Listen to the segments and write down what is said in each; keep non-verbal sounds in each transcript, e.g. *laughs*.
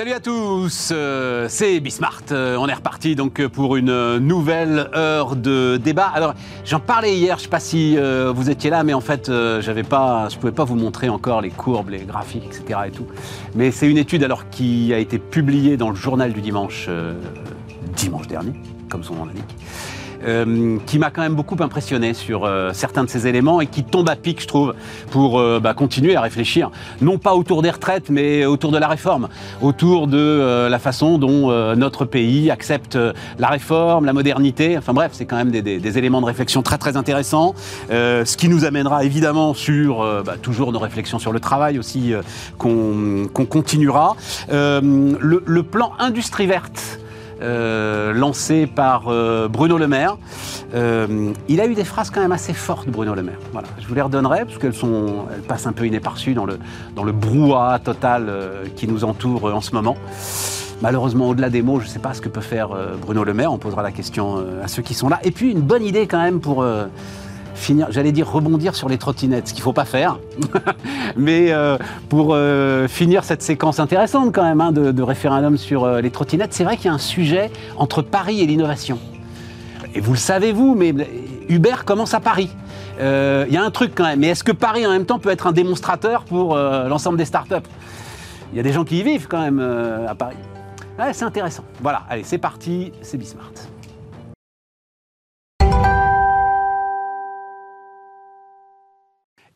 Salut à tous, euh, c'est Bismart. Euh, on est reparti donc pour une nouvelle heure de débat. Alors j'en parlais hier, je sais pas si euh, vous étiez là, mais en fait j'avais pas, je pouvais pas vous montrer encore les courbes, les graphiques, etc. et tout. Mais c'est une étude alors qui a été publiée dans le journal du dimanche, dimanche dernier, comme son nom l'indique. Euh, qui m'a quand même beaucoup impressionné sur euh, certains de ces éléments et qui tombe à pic, je trouve, pour euh, bah, continuer à réfléchir, non pas autour des retraites, mais autour de la réforme, autour de la façon dont notre pays accepte la réforme, la modernité. Enfin bref, c'est quand même des, éléments de réflexion très très intéressants, ce qui nous amènera évidemment sur bah, toujours nos réflexions sur le travail aussi qu'on continuera. Le, le, plan Industrie verte euh, lancé par euh, Bruno Le Maire. Euh, il a eu des phrases quand même assez fortes, Bruno Le Maire. Voilà. Je vous les redonnerai, parce qu'elles sont, passent un peu inéparçues dans le, dans le brouhaha total qui nous entoure en ce moment. Malheureusement, au-delà des mots, je ne sais pas ce que peut faire Bruno Le Maire. On posera la question à ceux qui sont là. Et puis, une bonne idée quand même pour j'allais dire rebondir sur les trottinettes, ce qu'il ne faut pas faire, *laughs* mais euh, pour euh, finir cette séquence intéressante quand même hein, de, référendum sur euh, les trottinettes, c'est vrai qu'il y a un sujet entre Paris et l'innovation. Et vous le savez vous, mais Uber commence à Paris. Il y a un truc quand même, mais est-ce que Paris en même temps peut être un démonstrateur pour l'ensemble des startups? Il y a des gens qui y vivent quand même à Paris. C'est intéressant. Voilà, allez, c'est parti, c'est Bismart.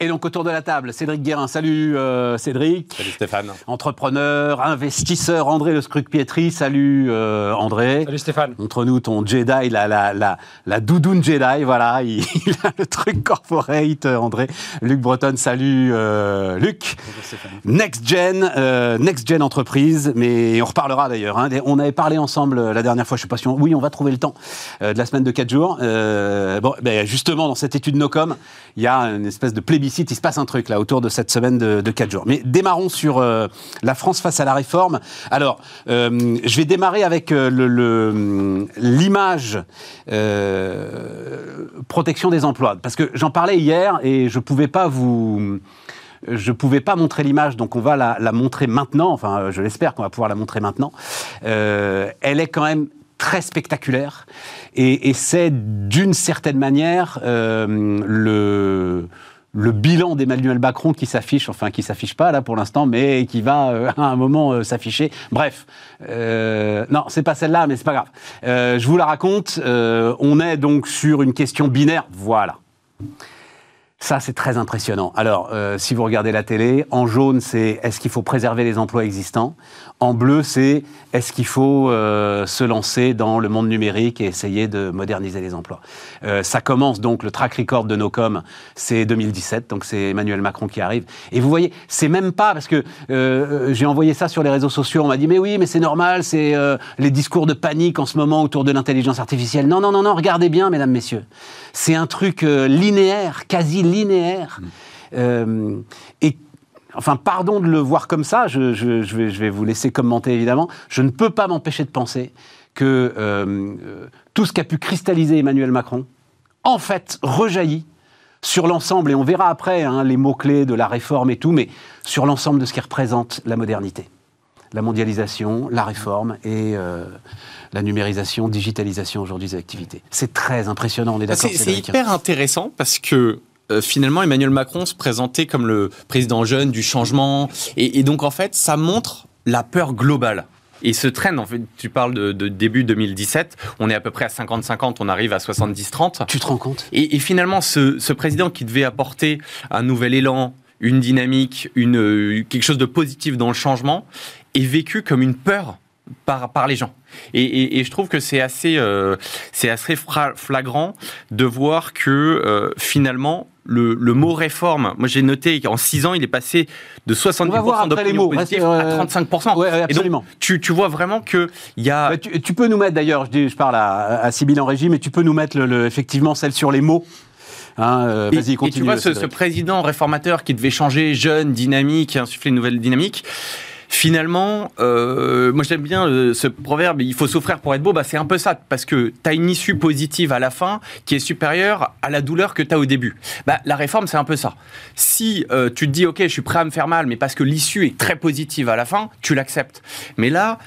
Et donc autour de la table, Cédric Guérin. Salut euh, Cédric. Salut Stéphane. Entrepreneur, investisseur, André Le Scruc-Pietri. Salut euh, André. Salut Stéphane. Entre nous, ton Jedi, la, la, la, la doudoune Jedi, voilà. *laughs* Il, a le truc corporate, André. Luc Breton, salut euh, Luc. Bonjour Stéphane. Next Gen, Next Gen Entreprise, mais on reparlera d'ailleurs. Hein. On avait parlé ensemble la dernière fois, je sais pas si on... Oui, on va trouver le temps de la semaine de 4 jours. bon, ben, justement, dans cette étude Nocom, il y a une espèce de plébiscite il se passe un truc là autour de cette semaine de, de 4 jours. Mais démarrons sur euh, la France face à la réforme. Alors, euh, je vais démarrer avec euh, l'image protection des emplois, parce que j'en parlais hier et je pouvais pas vous je ne pouvais pas montrer l'image, donc on va la, montrer maintenant. Enfin, je l'espère qu'on va pouvoir la montrer maintenant. elle est quand même très spectaculaire. Et c'est d'une certaine manière le le bilan d'Emmanuel Macron qui s'affiche, enfin qui s'affiche pas là pour l'instant, mais qui va euh, *laughs* à un moment euh, s'afficher. Bref, euh, non, c'est pas celle-là, mais c'est pas grave. Je vous la raconte. on est donc sur une question binaire. Voilà. Ça, c'est très impressionnant. Alors, si vous regardez la télé, en jaune, c'est est-ce qu'il faut préserver les emplois existants? En bleu, c'est est-ce qu'il faut euh, se lancer dans le monde numérique et essayer de moderniser les emplois? Euh, ça commence donc, le track record de Nocom, c'est 2017, donc c'est Emmanuel Macron qui arrive. Et vous voyez, c'est même pas, parce que euh, j'ai envoyé ça sur les réseaux sociaux, on m'a dit, mais oui, mais c'est normal, c'est les discours de panique en ce moment autour de l'intelligence artificielle. Non, non, non, non, regardez bien, mesdames, messieurs. C'est un truc linéaire, quasi linéaire. Mmh. et enfin, pardon de le voir comme ça, je, vais, vous laisser commenter évidemment, je ne peux pas m'empêcher de penser que euh, tout ce qu'a pu cristalliser Emmanuel Macron, en fait, rejaillit sur l'ensemble, et on verra après hein, les mots-clés de la réforme et tout, mais sur l'ensemble de ce qui représente la modernité. La mondialisation, la réforme et euh, la numérisation, digitalisation aujourd'hui des activités. C'est très impressionnant, on est d'accord C'est hyper intéressant parce que euh, finalement, Emmanuel Macron se présentait comme le président jeune du changement. Et, donc, en fait, ça montre la peur globale. Et ce train, en fait, tu parles de, début 2017, on est à peu près à 50-50, on arrive à 70-30. Tu te rends compte? Et, finalement, ce, président qui devait apporter un nouvel élan, une dynamique, une, euh, quelque chose de positif dans le changement, est vécu comme une peur par, par les gens. Et, je trouve que c'est assez, euh, c'est assez flagrant de voir que euh, finalement, le, mot réforme, moi j'ai noté qu'en 6 ans, il est passé de 70% d'opinion positive à 35%. Ouais, absolument. tu, tu, vois vraiment qu'il y a... Bah, tu, peux nous mettre, d'ailleurs, je, je parle à, à Sybille en régie, mais tu peux nous mettre le, effectivement celle sur les mots. Hein, euh, Vas-y, continue. Et tu vois, ce, ce, président réformateur qui devait changer, jeune, dynamique, insuffler une nouvelle dynamique, finalement, euh, moi j'aime bien euh, ce proverbe, il faut souffrir pour être beau, bah, c'est un peu ça, parce que tu as une issue positive à la fin qui est supérieure à la douleur que tu as au début. Bah, la réforme, c'est un peu ça. Si euh, tu te dis, ok, je suis prêt à me faire mal, mais parce que l'issue est très positive à la fin, tu l'acceptes. Mais là,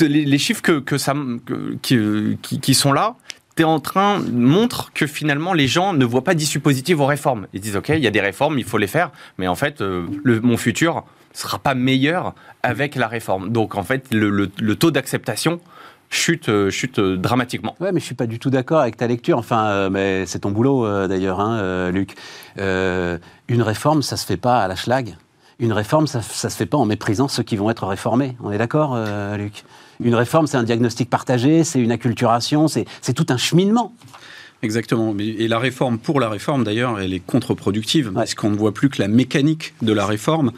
les, chiffres que, ça, qui, sont là, en train montre que finalement les gens ne voient pas d'issue positive aux réformes. Ils disent ok, il y a des réformes, il faut les faire, mais en fait, mon futur, sera pas meilleur avec la réforme. Donc en fait, le, taux d'acceptation chute, euh, chute euh, dramatiquement. Ouais, mais je suis pas du tout d'accord avec ta lecture. Enfin, euh, mais c'est ton boulot d'ailleurs, hein, Luc. une réforme, ça se fait pas à la schlag. Une réforme, ça, ça se fait pas en méprisant ceux qui vont être réformés. On est d'accord, Luc? Une réforme, c'est un diagnostic partagé, c'est une acculturation, c'est tout un cheminement. Exactement. Et la réforme, pour la réforme d'ailleurs, elle est contre-productive, parce qu'on ne voit plus que la mécanique de la réforme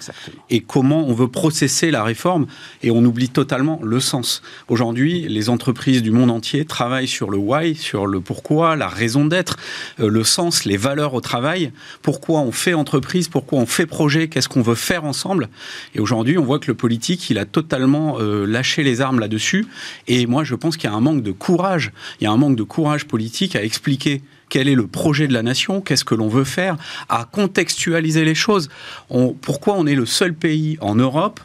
et comment on veut processer la réforme, et on oublie totalement le sens. Aujourd'hui, les entreprises du monde entier travaillent sur le why, sur le pourquoi, la raison d'être, euh, le sens, les valeurs au travail, pourquoi on fait entreprise, pourquoi on fait projet, qu'est-ce qu'on veut faire ensemble? Et aujourd'hui, on voit que le politique, il a totalement euh, lâché les armes là-dessus, et moi je pense qu'il y a un manque de courage, il y a un manque de courage politique à expliquer quel est le projet de la nation, qu'est-ce que l'on veut faire, à contextualiser les choses. pourquoi on est le seul pays en Europe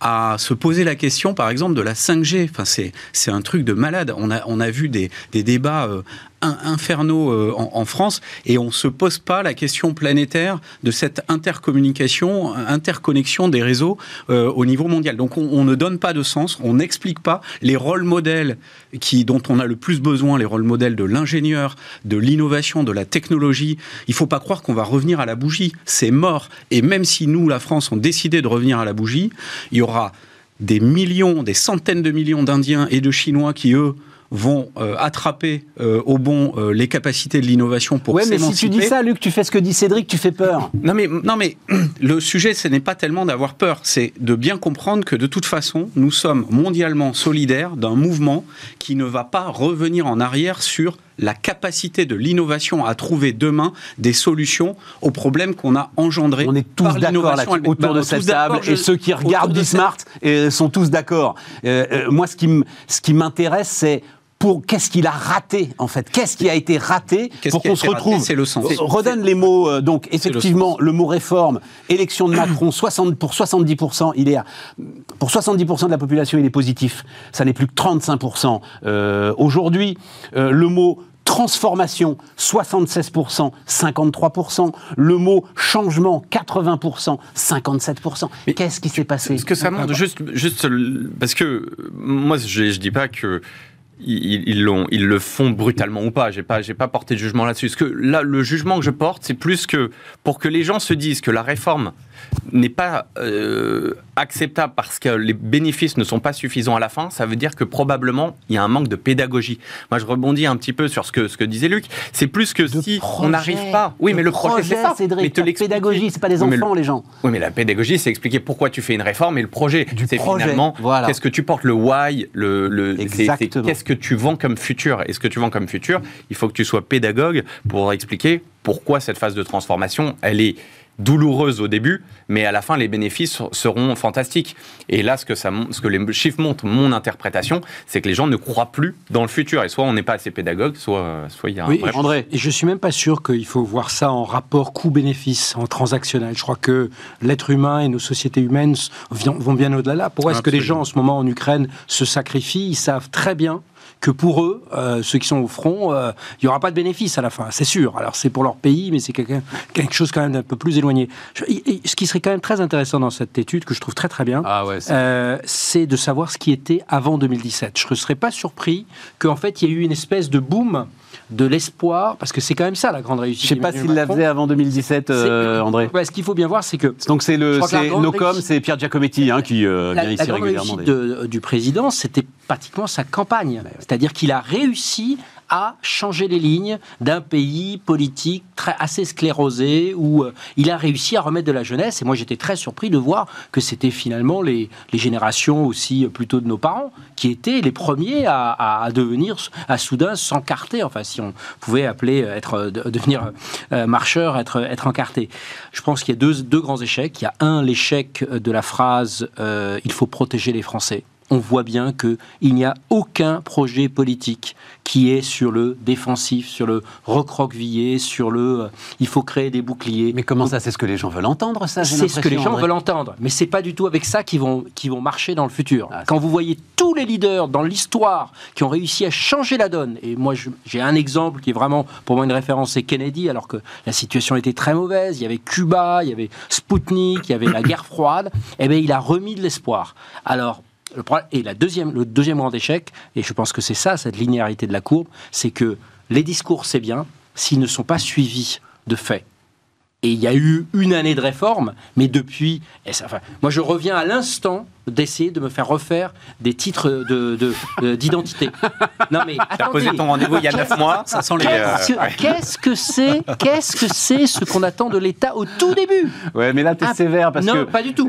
à se poser la question, par exemple, de la 5G. Enfin, c'est un truc de malade. On a, on a vu des, débats euh, infernaux euh, en, France et on ne se pose pas la question planétaire de cette intercommunication, interconnexion des réseaux euh, au niveau mondial. Donc on, ne donne pas de sens, on n'explique pas les rôles modèles qui, dont on a le plus besoin, les rôles modèles de l'ingénieur, de l'innovation, de la technologie. Il ne faut pas croire qu'on va revenir à la bougie, c'est mort. Et même si nous, la France, on décidé de revenir à la bougie, il y aura des millions, des centaines de millions d'Indiens et de Chinois qui, eux, vont euh, attraper euh, au bon euh, les capacités de l'innovation pour ouais, mais si tu dis ça, Luc, tu fais ce que dit Cédric, tu fais peur. Non mais, non mais *clears throat* le sujet, ce n'est pas tellement d'avoir peur, c'est de bien comprendre que de toute façon, nous sommes mondialement solidaires d'un mouvement qui ne va pas revenir en arrière sur la capacité de l'innovation à trouver demain des solutions aux problèmes qu'on a engendrés. On est tous d'accord autour bah, de cette table et ceux qui regardent Bismart sont tous d'accord. moi, ce qui m'intéresse, c'est qu'est-ce qu'il a raté en fait? Qu'est-ce qui a été raté pour qu'on se retrouve? C'est le sens. Redonne les mots. Euh, donc effectivement, le, mot réforme, élection de Macron, *clears throat* 60 pour 70 il est pour 70% de la population, il est positif. Ça n'est plus que 35% euh, aujourd'hui. Euh, le mot transformation, 76%, 53%. Le mot changement, 80%, 57%. Mais qu'est-ce qui s'est passé? Ce que ça montre, juste, juste parce que moi, je ne dis pas que ils, ils, le font brutalement ou pas. J'ai pas, j'ai pas porté de jugement là-dessus. que là, le jugement que je porte, c'est plus que pour que les gens se disent que la réforme n'est pas euh, acceptable parce que les bénéfices ne sont pas suffisants à la fin, ça veut dire que probablement il y a un manque de pédagogie. Moi, je rebondis un petit peu sur ce que, ce que disait Luc. C'est plus que si on n'arrive pas. Oui, mais le projet, c'est ça. Cédric, mais te pédagogie, c'est pas des enfants, les gens. Oui, mais la pédagogie, c'est expliquer pourquoi tu fais une réforme et le projet, c'est finalement qu'est-ce que tu portes, le why, le, le qu'est-ce que tu vends comme futur. Et ce que tu vends comme futur, il faut que tu sois pédagogue pour expliquer pourquoi cette phase de transformation, elle est douloureuse au début, mais à la fin, les bénéfices seront fantastiques. Et là, ce que, ça, ce que les chiffres montrent, mon interprétation, c'est que les gens ne croient plus dans le futur. Et soit on n'est pas assez pédagogue, soit, soit il y a un oui, André. Et je suis même pas sûr qu'il faut voir ça en rapport coût-bénéfice, en transactionnel. Je crois que l'être humain et nos sociétés humaines vont bien au-delà. Pourquoi est-ce que les gens en ce moment en Ukraine se sacrifient? Ils savent très bien que pour eux, euh, ceux qui sont au front, euh, il n'y aura pas de bénéfice à la fin, c'est sûr. Alors c'est pour leur pays, mais c'est quelque, chose quand même d'un peu plus éloigné. ce qui serait quand même très intéressant dans cette étude, que je trouve très très bien, ah euh, c'est de savoir ce qui était avant 2017. Je ne serais pas surpris qu'en fait il y ait eu une espèce de boom de l'espoir, parce que c'est quand même ça la grande réussite. Je ne sais pas s'il la faisait avant 2017, André. ce qu'il faut bien voir, c'est que. Donc c'est le Nocom, c'est Pierre Giacometti hein, qui vient ici la régulièrement. réussite du président, c'était pratiquement sa campagne. C'est-à-dire qu'il a réussi à changer les lignes d'un pays politique très, assez sclérosé, où il a réussi à remettre de la jeunesse. Et moi, j'étais très surpris de voir que c'était finalement les, les, générations aussi plutôt de nos parents qui étaient les premiers à, à devenir, à soudain s'encarter. Enfin, si on pouvait appeler être, devenir marcheur, être, être encarté. Je pense qu'il y a deux, deux grands échecs. Il y a un, l'échec de la phrase il faut protéger les Français on voit bien qu'il n'y a aucun projet politique qui est sur le défensif, sur le recroquevillé, sur le euh, il faut créer des boucliers. Mais comment ça C'est ce que les gens veulent entendre, ça C'est ce que les gens veulent entendre. Mais c'est pas du tout avec ça qu'ils vont, vont marcher dans le futur. Ah, Quand vous voyez tous les leaders dans l'histoire qui ont réussi à changer la donne, et moi j'ai un exemple qui est vraiment pour moi une référence, c'est Kennedy, alors que la situation était très mauvaise. Il y avait Cuba, il y avait Sputnik, il y avait la guerre froide. Eh bien, il a remis de l'espoir. Alors, et la deuxième, le deuxième grand échec, et je pense que c'est ça, cette linéarité de la courbe, c'est que les discours, c'est bien, s'ils ne sont pas suivis de faits. Et il y a eu une année de réforme, mais depuis, ça, moi je reviens à l'instant d'essayer de me faire refaire des titres d'identité. De, non mais attendez. posé ton rendez-vous il y a 9 mois. Ça sent les. Qu'est-ce que c'est Qu'est-ce que c'est ce qu'on attend de l'État au tout début? Ouais, mais là tu es ah, sévère parce non, que. Non, pas du tout.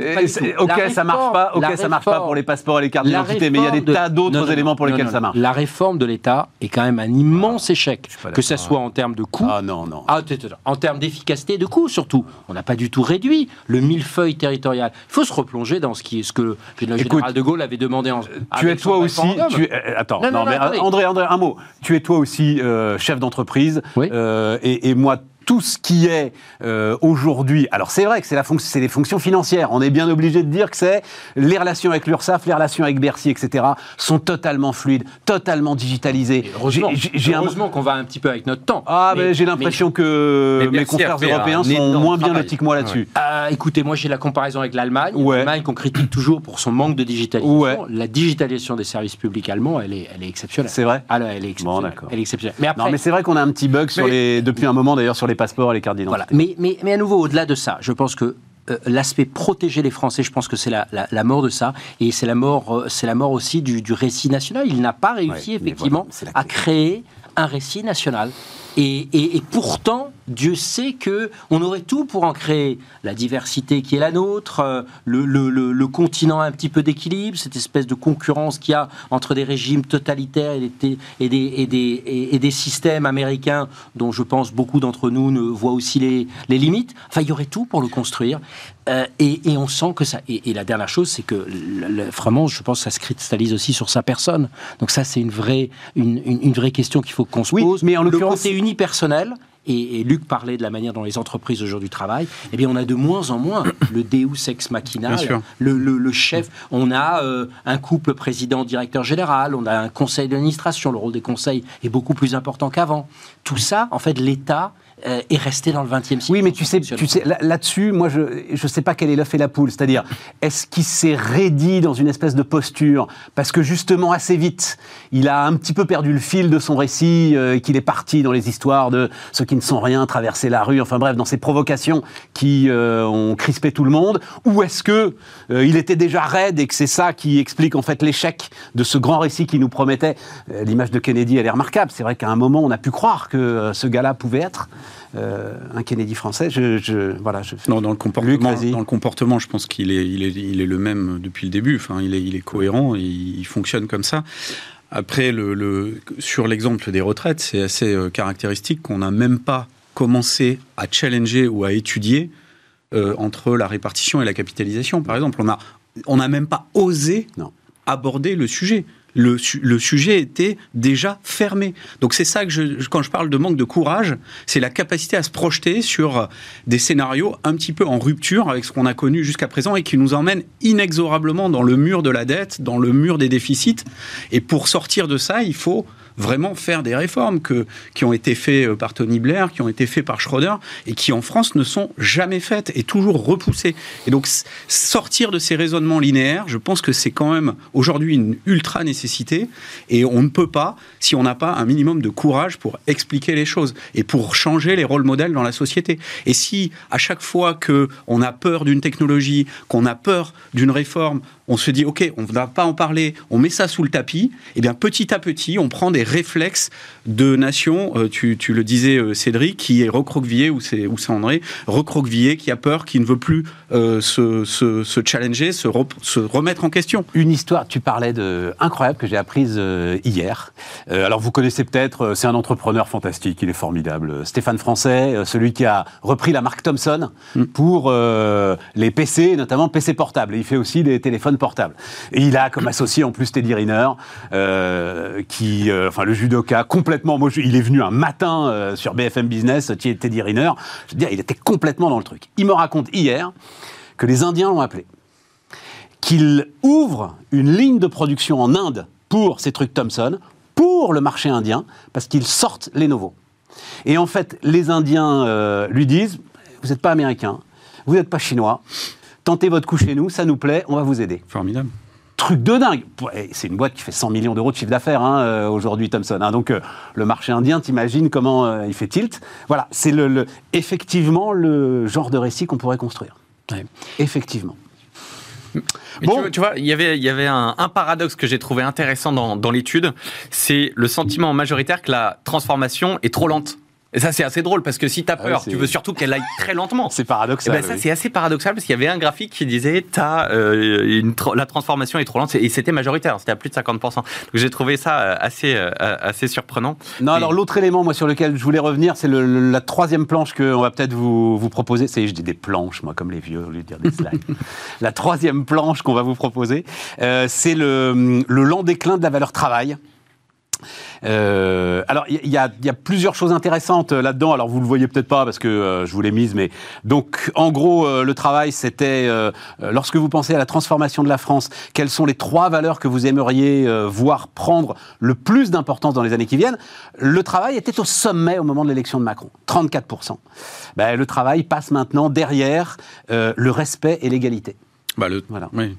ok, ça marche pas. Ok, ça marche pas pour les passeports et les cartes d'identité, mais il y a des tas d'autres éléments pour lesquels ça marche. La réforme de l'État est quand même un immense échec, que ce soit en termes de coûts. Ah non non. Ah, en termes d'efficacité de coûts surtout. On n'a pas du tout réduit le millefeuille territorial. Il faut se replonger dans ce qui est ce que le général de Gaulle avait demandé en. Tu es toi aussi. Tu es, euh, attends, non, mais André, André, un mot. Tu es toi aussi euh, chef d'entreprise. Euh, et, et, moi, tout ce qui est euh, aujourd'hui. Alors c'est vrai que c'est la c'est les fonctions financières. On est bien obligé de dire que c'est les relations avec l'URSSAF, les relations avec Bercy, etc. sont totalement fluides, totalement digitalisées. heureusement, heureusement qu'on va un petit peu avec notre temps. Ah, mais, j'ai l'impression que mes confrères européens sont moins bien lotis que moi là-dessus. Ah, écoutez, moi j'ai la comparaison avec l'Allemagne. L'Allemagne qu'on critique toujours pour son manque de digitalisation. La digitalisation des services publics allemands, elle est, elle est exceptionnelle. C'est vrai. Ah, elle est exceptionnelle. Bon, elle est exceptionnelle. Mais après, non, mais c'est vrai qu'on a un petit bug sur les, depuis un moment d'ailleurs sur les passeports et les cartes d'identité. Voilà. Mais, mais, mais à nouveau, au-delà de ça, je pense que euh, l'aspect protéger les Français, je pense que c'est la, la, mort de ça, et c'est la mort, euh, c'est la mort aussi du, du récit national. Il n'a pas réussi effectivement à créer un récit national. Et, pourtant, Dieu sait que on aurait tout pour en créer la diversité qui est la nôtre, euh, le, continent un petit peu d'équilibre, cette espèce de concurrence qu'il y a entre des régimes totalitaires et des systèmes américains dont je pense beaucoup d'entre nous ne voient aussi les, les, limites. Enfin, il y aurait tout pour le construire. Euh, et, et, on sent que ça. Et, la dernière chose, c'est que vraiment, je pense, que ça se cristallise aussi sur sa personne. Donc ça, c'est une vraie, une, une, vraie question qu'il faut qu'on se pose. Mais en l'occurrence, c'est unipersonnel. Et, et, Luc parlait de la manière dont les entreprises aujourd'hui travaillent, eh bien, on a de moins en moins *coughs* le Deus ex machina, le, le, le, chef. On a euh, un couple président-directeur général, on a un conseil d'administration. Le rôle des conseils est beaucoup plus important qu'avant. Tout ça, en fait, l'État euh, est resté dans le XXe siècle. Oui, mais tu sais, tu sais là-dessus, moi, je ne sais pas quel est l'œuf et la poule. C'est-à-dire, est-ce qu'il s'est raidi dans une espèce de posture? Parce que justement, assez vite, il a un petit peu perdu le fil de son récit, euh, qu'il est parti dans les histoires de ceux qui ne sont rien, traverser la rue, enfin bref, dans ces provocations qui euh, ont crispé tout le monde Ou est-ce que il était déjà raide et que c'est ça qui explique en fait l'échec de ce grand récit qui nous promettait L'image de Kennedy, elle est remarquable. C'est vrai qu'à un moment, on a pu croire que ce gars-là pouvait être. Euh, un Kennedy français. Je, voilà, je non, dans le comportement, dans le comportement, je pense qu'il est, il est, il est le même depuis le début. Enfin, il est, il est cohérent, il, fonctionne comme ça. Après, le, sur l'exemple des retraites, c'est assez euh, caractéristique qu'on n'a même pas commencé à challenger ou à étudier euh, entre la répartition et la capitalisation. Par exemple, on n'a on a même pas osé non. aborder le sujet le, sujet était déjà fermé. Donc c'est ça que je, quand je parle de manque de courage, c'est la capacité à se projeter sur des scénarios un petit peu en rupture avec ce qu'on a connu jusqu'à présent et qui nous emmène inexorablement dans le mur de la dette, dans le mur des déficits. Et pour sortir de ça, il faut vraiment faire des réformes qui ont été faites euh, par Tony Blair, qui ont été faites par Schroeder, et qui en France ne sont jamais faites et toujours repoussées. Et donc sortir de ces raisonnements linéaires, je pense que c'est quand même aujourd'hui une ultra nécessité, et on ne peut pas si on n'a pas un minimum de courage pour expliquer les choses et pour changer les rôles modèles dans la société. Et si à chaque fois que on a peur d'une technologie, qu'on a peur d'une réforme, on se dit, OK, on ne va pas en parler, on met ça sous le tapis, et eh bien petit à petit, on prend des réflexes de nations, euh, tu, le disais euh, Cédric, qui est recroquevillé, ou c'est André, recroquevillé, qui a peur, qui ne veut plus euh, se, challenger, se, se, remettre en question. Une histoire, tu parlais de incroyable que j'ai apprise hier. alors vous connaissez peut-être, c'est un entrepreneur fantastique, il est formidable. Stéphane Français, celui qui a repris la marque Thomson mm. pour les PC, notamment PC portables. Et il fait aussi des téléphones portables. Et il a comme associé en plus Teddy Riner, qui, enfin le judoka complètement moi, il est venu un matin euh, sur BFM Business, Teddy Riner. Je veux dire, il était complètement dans le truc. Il me raconte hier que les Indiens l'ont appelé, qu'il ouvre une ligne de production en Inde pour ces trucs Thomson, pour le marché indien, parce qu'ils sortent les nouveaux. Et en fait, les Indiens euh, lui disent Vous n'êtes pas américain, vous n'êtes pas chinois, tentez votre coup chez nous, ça nous plaît, on va vous aider. Formidable truc de dingue. C'est une boîte qui fait 100 millions d'euros de chiffre d'affaires hein, euh, aujourd'hui, Thomson. Hein. donc euh, le marché indien, t'imagines comment euh, il fait tilt. Voilà, c'est le, effectivement le genre de récit qu'on pourrait construire. Effectivement. bon. tu, vois, il y avait, il y avait un, paradoxe que j'ai trouvé intéressant dans, dans l'étude, c'est le sentiment majoritaire que la transformation est trop lente. Et ça, c'est assez drôle parce que si tu as ah peur, tu veux surtout qu'elle aille très lentement. C'est paradoxal. Eh ben, ça, c'est assez paradoxal parce qu'il y avait un graphique qui disait as, euh, une la transformation est trop lente et c'était majoritaire, c'était à plus de 50%. Donc j'ai trouvé ça euh, assez, euh, assez surprenant. Non, alors l'autre élément, moi, sur lequel je voulais revenir, c'est la troisième planche qu'on va peut-être vous, vous proposer. C'est, je dis des planches, moi, comme les vieux, au lieu de dire des slides. *laughs* la troisième planche qu'on va vous proposer, c'est le, le lent déclin de la valeur travail. Euh, alors, il y, a plusieurs choses intéressantes euh, là-dedans. Alors, vous le voyez peut-être pas parce que euh, je vous l'ai mise, mais donc, en gros, le travail, c'était lorsque vous pensez à la transformation de la France, quelles sont les trois valeurs que vous aimeriez voir prendre le plus d'importance dans les années qui viennent? Le travail était au sommet au moment de l'élection de Macron, 34% ben, Le travail passe maintenant derrière le respect et l'égalité. Bah, le... Voilà. Oui.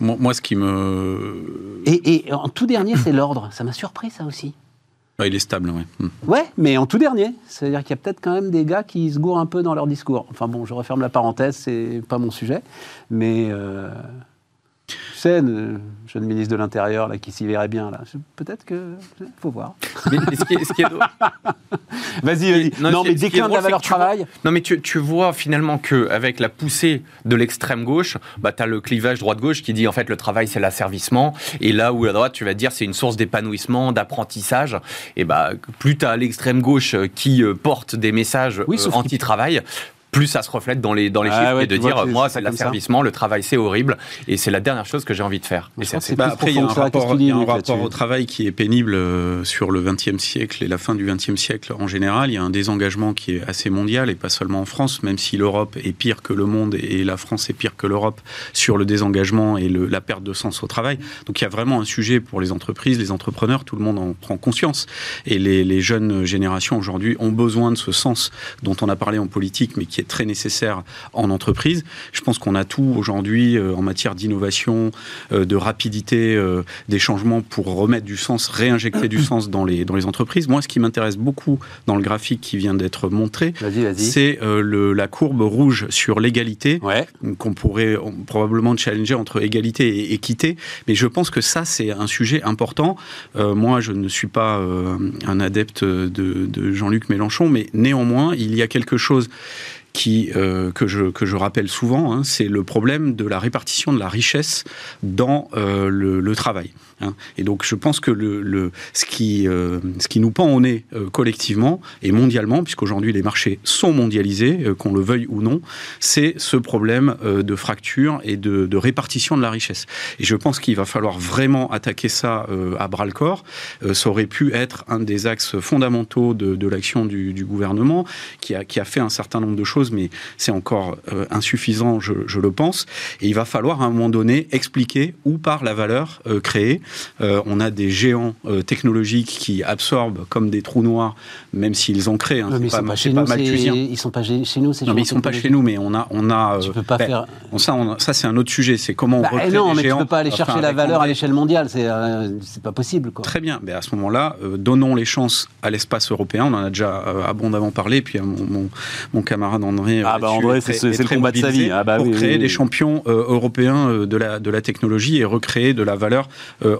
Moi, ce qui me. Et, en tout dernier, c'est l'ordre. Ça m'a surpris, ça aussi. il est stable, oui. Hmm. Ouais, mais en tout dernier. C'est-à-dire qu'il y a peut-être quand même des gars qui se gourent un peu dans leur discours. Enfin bon, je referme la parenthèse, c'est pas mon sujet. Mais. Euh, tu sais, le jeune ministre de l'Intérieur là, qui s'y verrait bien, là. Peut-être que. faut voir. Mais, ce qui est, *laughs* Vas-y, vas-y. Non, mais déclin de la valeur travail. non, mais tu, tu vois finalement qu'avec la poussée de l'extrême gauche, bah, tu as le clivage droite-gauche qui dit en fait le travail c'est l'asservissement. Et là où à droite, tu vas dire c'est une source d'épanouissement, d'apprentissage. Et bah, plus tu as l'extrême gauche qui euh, porte des messages euh, anti-travail, plus ça se reflète dans les, dans les ah chiffres et de dire, moi, c'est l'asservissement, le travail, c'est horrible, et c'est la dernière chose que j'ai envie de faire. Et c'est bah, après, il y a un rapport, au travail qui est pénible euh, sur le XXe siècle et la fin du XXe siècle en général. Il y a un désengagement qui est assez mondial, et pas seulement en France, même si l'Europe est pire que le monde et la France est pire que l'Europe sur le désengagement et le, la perte de sens au travail. Donc il y a vraiment un sujet pour les entreprises, les entrepreneurs, tout le monde en prend conscience. Et les, les jeunes générations aujourd'hui ont besoin de ce sens dont on a parlé en politique, mais qui est très nécessaire en entreprise. Je pense qu'on a tout aujourd'hui euh, en matière d'innovation, euh, de rapidité euh, des changements pour remettre du sens, réinjecter du sens dans les, dans les entreprises. Moi, ce qui m'intéresse beaucoup dans le graphique qui vient d'être montré, c'est la courbe rouge sur l'égalité, qu'on pourrait probablement challenger entre égalité et équité. Mais je pense que ça, c'est un sujet important. moi, je ne suis pas un adepte de, de Jean-Luc Mélenchon, mais néanmoins, il y a quelque chose euh, que, je, que je rappelle souvent, hein, c'est le problème de la répartition de la richesse dans euh, le, travail. Hein. Et donc je pense que le, le ce, qui, euh, ce qui nous pend au nez collectivement et mondialement, puisqu'aujourd'hui les marchés sont mondialisés, qu'on le veuille ou non, c'est ce problème de fracture et de, de, répartition de la richesse. Et je pense qu'il va falloir vraiment attaquer ça à bras le corps. ça aurait pu être un des axes fondamentaux de, de l'action du, du, gouvernement, qui a, qui a fait un certain nombre de choses mais c'est encore euh, insuffisant, je, le pense. Et il va falloir à un moment donné expliquer où part la valeur euh, on a des géants technologiques qui absorbent comme des trous noirs, même s'ils ont créé. Hein, mais ils pas, sont pas chez nous. Ils sont pas chez nous. non, mais ils sont pas chez nous. Mais on a, on a. Tu peux pas ben, faire. ça, ça c'est un autre sujet. C'est comment on bah, recrée Non, mais tu peux pas aller chercher la valeur à l'échelle mondiale. C'est c'est pas possible. Quoi. Très bien. Mais à ce moment-là, donnons les chances à l'espace européen. On en a déjà abondamment parlé. Puis mon, mon, camarade André. Ah bah André, c'est le combat de sa vie. Ah bah, pour créer des champions européens de la de la technologie et recréer de la valeur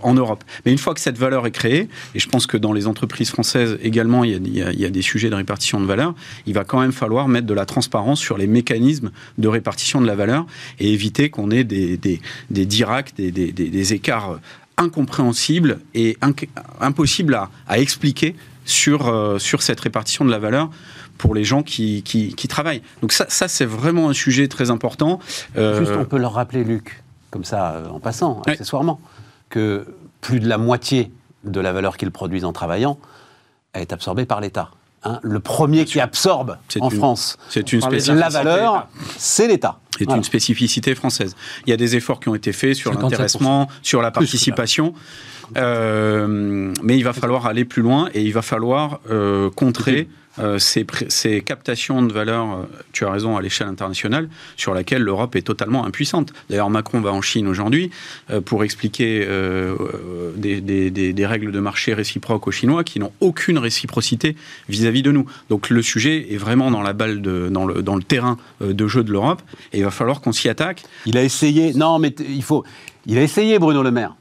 en Europe. Mais une fois que cette valeur est créée, et je pense que dans les entreprises françaises également, il y a, il y a des sujets de répartition de valeur, il va quand même falloir mettre de la transparence sur les mécanismes de répartition de la valeur et éviter qu'on ait des, des, des diracs, des, des, des écarts incompréhensibles et impossibles à, à, expliquer sur, euh, sur cette répartition de la valeur pour les gens qui, qui, qui travaillent. Donc ça, ça c'est vraiment un sujet très important. Euh, Juste, on peut leur rappeler, Luc, comme ça, euh, en passant, accessoirement, que plus de la moitié de la valeur qu'ils produisent en travaillant est absorbée par l'État. Hein. le premier qui absorbe en France c'est une la valeur, c'est l'État. C'est une spécificité française. Il y a des efforts qui ont été faits sur l'intéressement, sur la participation. Euh, mais il va falloir aller plus loin et il va falloir euh, contrer euh, ces, captations de valeur, euh, tu as raison, à l'échelle internationale, sur laquelle l'Europe est totalement impuissante. D'ailleurs, Macron va en Chine aujourd'hui euh, pour expliquer des, règles de marché réciproques aux Chinois qui n'ont aucune réciprocité vis-à-vis de nous. Donc le sujet est vraiment dans la balle, dans, le, dans le terrain de jeu de l'Europe, et il va falloir qu'on s'y attaque. Il a essayé, non mais il faut, il a essayé Bruno Le Maire.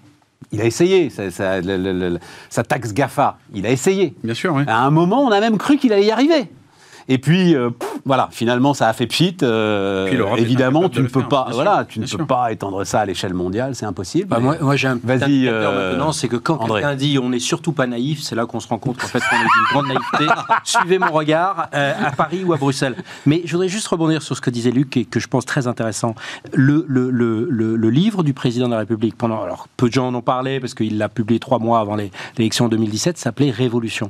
Il a essayé, sa, taxe GAFA, il a essayé. Bien sûr, oui. À un moment, on a même cru qu'il allait y arriver. Et puis, euh, voilà, finalement, ça a fait pchit. Euh, évidemment, tu ne peux pas, voilà, tu ne peux pas étendre ça à l'échelle mondiale, c'est impossible. Bah, moi, moi j'ai un petit euh, maintenant, c'est que quand quelqu'un dit on n'est surtout pas naïf, c'est là qu'on se rend compte qu'en fait, on est d'une grande naïveté. *laughs* Suivez mon regard à Paris ou à Bruxelles. Mais je voudrais juste rebondir sur ce que disait Luc et que je pense très intéressant. Le, le, le, le livre du président de la République, pendant, alors peu de gens en ont parlé parce qu'il l'a publié trois mois avant l'élection 2017, s'appelait Révolution.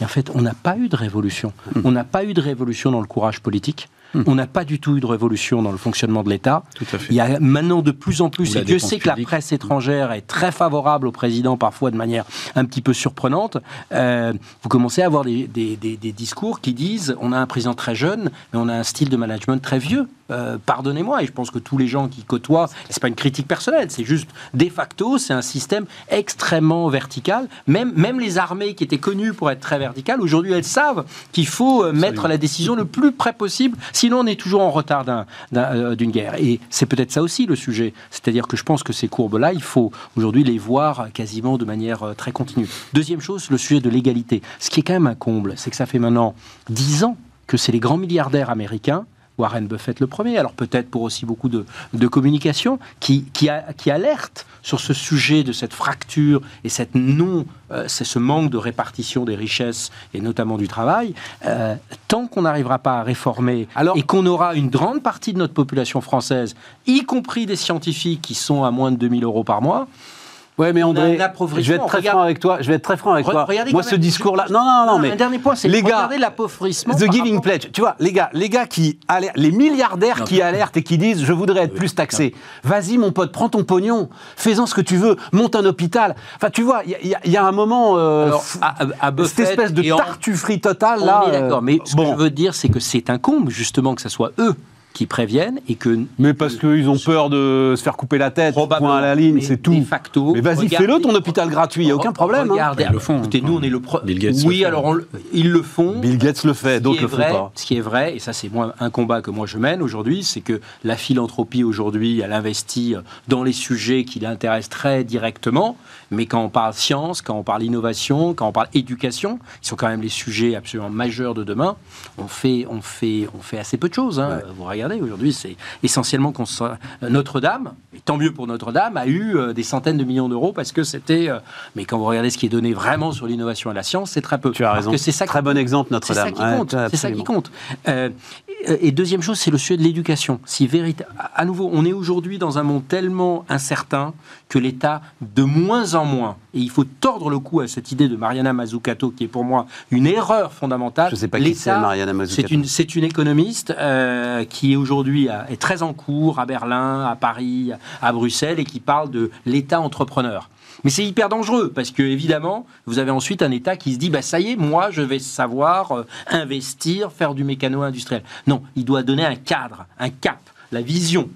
Et en fait, on n'a pas eu de révolution. Hmm. On n'a pas eu de révolution dans le courage politique. On n'a pas du tout eu de révolution dans le fonctionnement de l'État. Il y a maintenant de plus en plus, et Dieu sait que la presse étrangère est très favorable au président, parfois de manière un petit peu surprenante, euh, vous commencez à avoir des, discours qui disent on a un président très jeune, mais on a un style de management très vieux. Euh, pardonnez-moi, et je pense que tous les gens qui côtoient, c'est pas une critique personnelle, c'est juste de facto, c'est un système extrêmement vertical. Même, même les armées qui étaient connues pour être très verticales, aujourd'hui elles savent qu'il faut euh, mettre la décision le plus près possible, sinon on est toujours en retard euh, d'une guerre. Et c'est peut-être ça aussi le sujet, c'est-à-dire que je pense que ces courbes-là, il faut aujourd'hui les voir quasiment de manière très continue. Deuxième chose, le sujet de l'égalité. Ce qui est quand même un comble, c'est que ça fait maintenant dix ans que c'est les grands milliardaires américains Warren Buffett le premier, alors peut-être pour aussi beaucoup de, communication, qui, qui, a, qui, alerte sur ce sujet de cette fracture et cette non, euh, c'est ce manque de répartition des richesses et notamment du travail. Euh, tant qu'on n'arrivera pas à réformer alors, et qu'on aura une grande partie de notre population française, y compris des scientifiques qui sont à moins de 2000 euros par mois, Ouais, mais André, je vais être très franc avec toi. Je vais être très franc avec toi. Moi, ce discours-là, non, non, non, mais un dernier point, c'est les gars, l'appauvrissement. The Giving Pledge. Tu vois, les gars, les gars qui les milliardaires qui alertent et qui disent, je voudrais être plus taxé. Vas-y, mon pote, prends ton pognon, fais-en ce que tu veux, monte un hôpital. Enfin, tu vois, il y, a un moment, euh, à, cette espèce de tartufferie totale là. D'accord, mais ce que je veux dire, c'est que c'est un comble justement que ce soit eux qui préviennent et que. Mais parce qu'ils ont peur de se faire couper la tête, point à la ligne, c'est tout. facto. Mais vas-y, fais-le ton hôpital gratuit, il n'y a aucun problème. Hein. Regardez, ils le font. Écoutez, nous, on est le pro... Bill Gates Oui, alors ils le font. Bill Gates le fait, d'autres le font pas. Ce qui est vrai, et ça, c'est un combat que moi je mène aujourd'hui, c'est que la philanthropie aujourd'hui, elle investit dans les sujets qui l'intéressent très directement. Mais quand on parle science, quand on parle innovation, quand on parle éducation, qui sont quand même les sujets absolument majeurs de demain, on fait, on fait, on fait assez peu de choses. Hein. Vous regardez, aujourd'hui, c'est essentiellement qu'on soit... Notre-Dame, et tant mieux pour Notre-Dame, a eu euh, des centaines de millions d'euros parce que c'était. Euh, mais quand vous regardez ce qui est donné vraiment sur l'innovation et la science, c'est très peu. Tu as raison. C'est ça très bon exemple, Notre-Dame. C'est ça qui compte. c'est ça qui compte. Euh, et deuxième chose, c'est le sujet de l'éducation. Si à nouveau, on est aujourd'hui dans un monde tellement incertain que l'État, de moins en moins, et il faut tordre le cou à cette idée de Mariana Mazzucato, qui est pour moi une erreur fondamentale. Je ne sais pas qui c'est Mariana Mazzucato. C'est une, une économiste qui est aujourd'hui est très en cours à Berlin, à Paris, à Bruxelles, et qui parle de l'État entrepreneur. Mais c'est hyper dangereux parce que évidemment, vous avez ensuite un État qui se dit bah ça y est, moi je vais savoir euh, investir, faire du mécano industriel. Non, il doit donner un cadre, un cap, la vision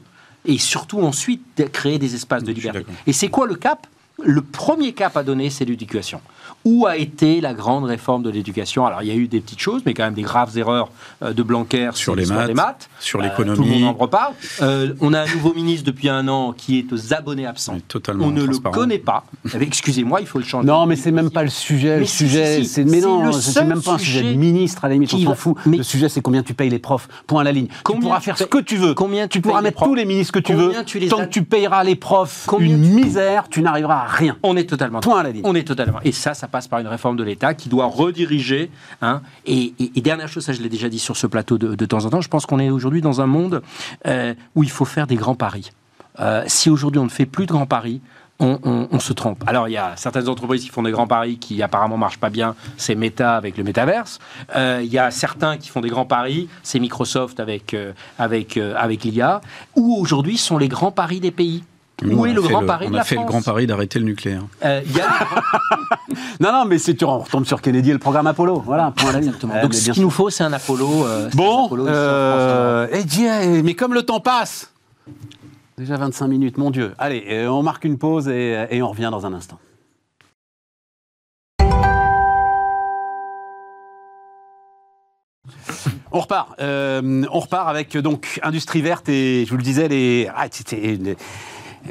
et surtout ensuite créer des espaces de liberté. Et c'est quoi le cap? Le premier cap à donner, c'est l'éducation. Où a été la grande réforme de l'éducation Alors, il y a eu des petites choses, mais quand même des graves erreurs euh, de Blanquer sur les maths, sur l'économie. tout le monde en reparle. Euh, on a un nouveau ministre depuis un an qui est aux abonnés absents. Totalement on ne le connaît pas. Eh Excusez-moi, il faut le changer. Non, mais c'est même pas le sujet. le sujet, c'est mais non, c'est même pas un sujet de ministre à la limite. On s'en fout. le sujet, c'est combien tu payes les profs. Point à la ligne. tu pourras faire ce que tu veux. Combien tu, pourras mettre tous les ministres que tu veux. tant que tu payeras les profs une misère, tu n'arriveras à rien. On est totalement. Point à la ligne. On est totalement. Et ça, ça passe par une réforme de l'État qui doit rediriger. Hein, et, dernière chose, ça je l'ai déjà dit sur ce plateau de, temps en temps, je pense qu'on est aujourd'hui dans un monde euh, où il faut faire des grands paris. Euh, si aujourd'hui on ne fait plus de grands paris, on, se trompe. Alors, il y a certaines entreprises qui font des grands paris qui apparemment marchent pas bien, c'est Meta avec le métaverse. Euh, il y a certains qui font des grands paris, c'est Microsoft avec, avec, avec l'IA. Où aujourd'hui sont les grands paris des pays? Où est le grand pari de la On a fait le grand pari d'arrêter le nucléaire. Euh, *laughs* *laughs* non, non, mais c'est tu retombe sur Kennedy et le programme Apollo. Voilà, Exactement. Donc ce qu'il nous faut, c'est un Apollo. Euh, bon, euh, et mais comme le temps passe, déjà 25 minutes, mon Dieu. Allez, on marque une pause et, et on revient dans un instant. On repart. Euh, on repart avec donc industrie verte et je vous le disais les. Ah,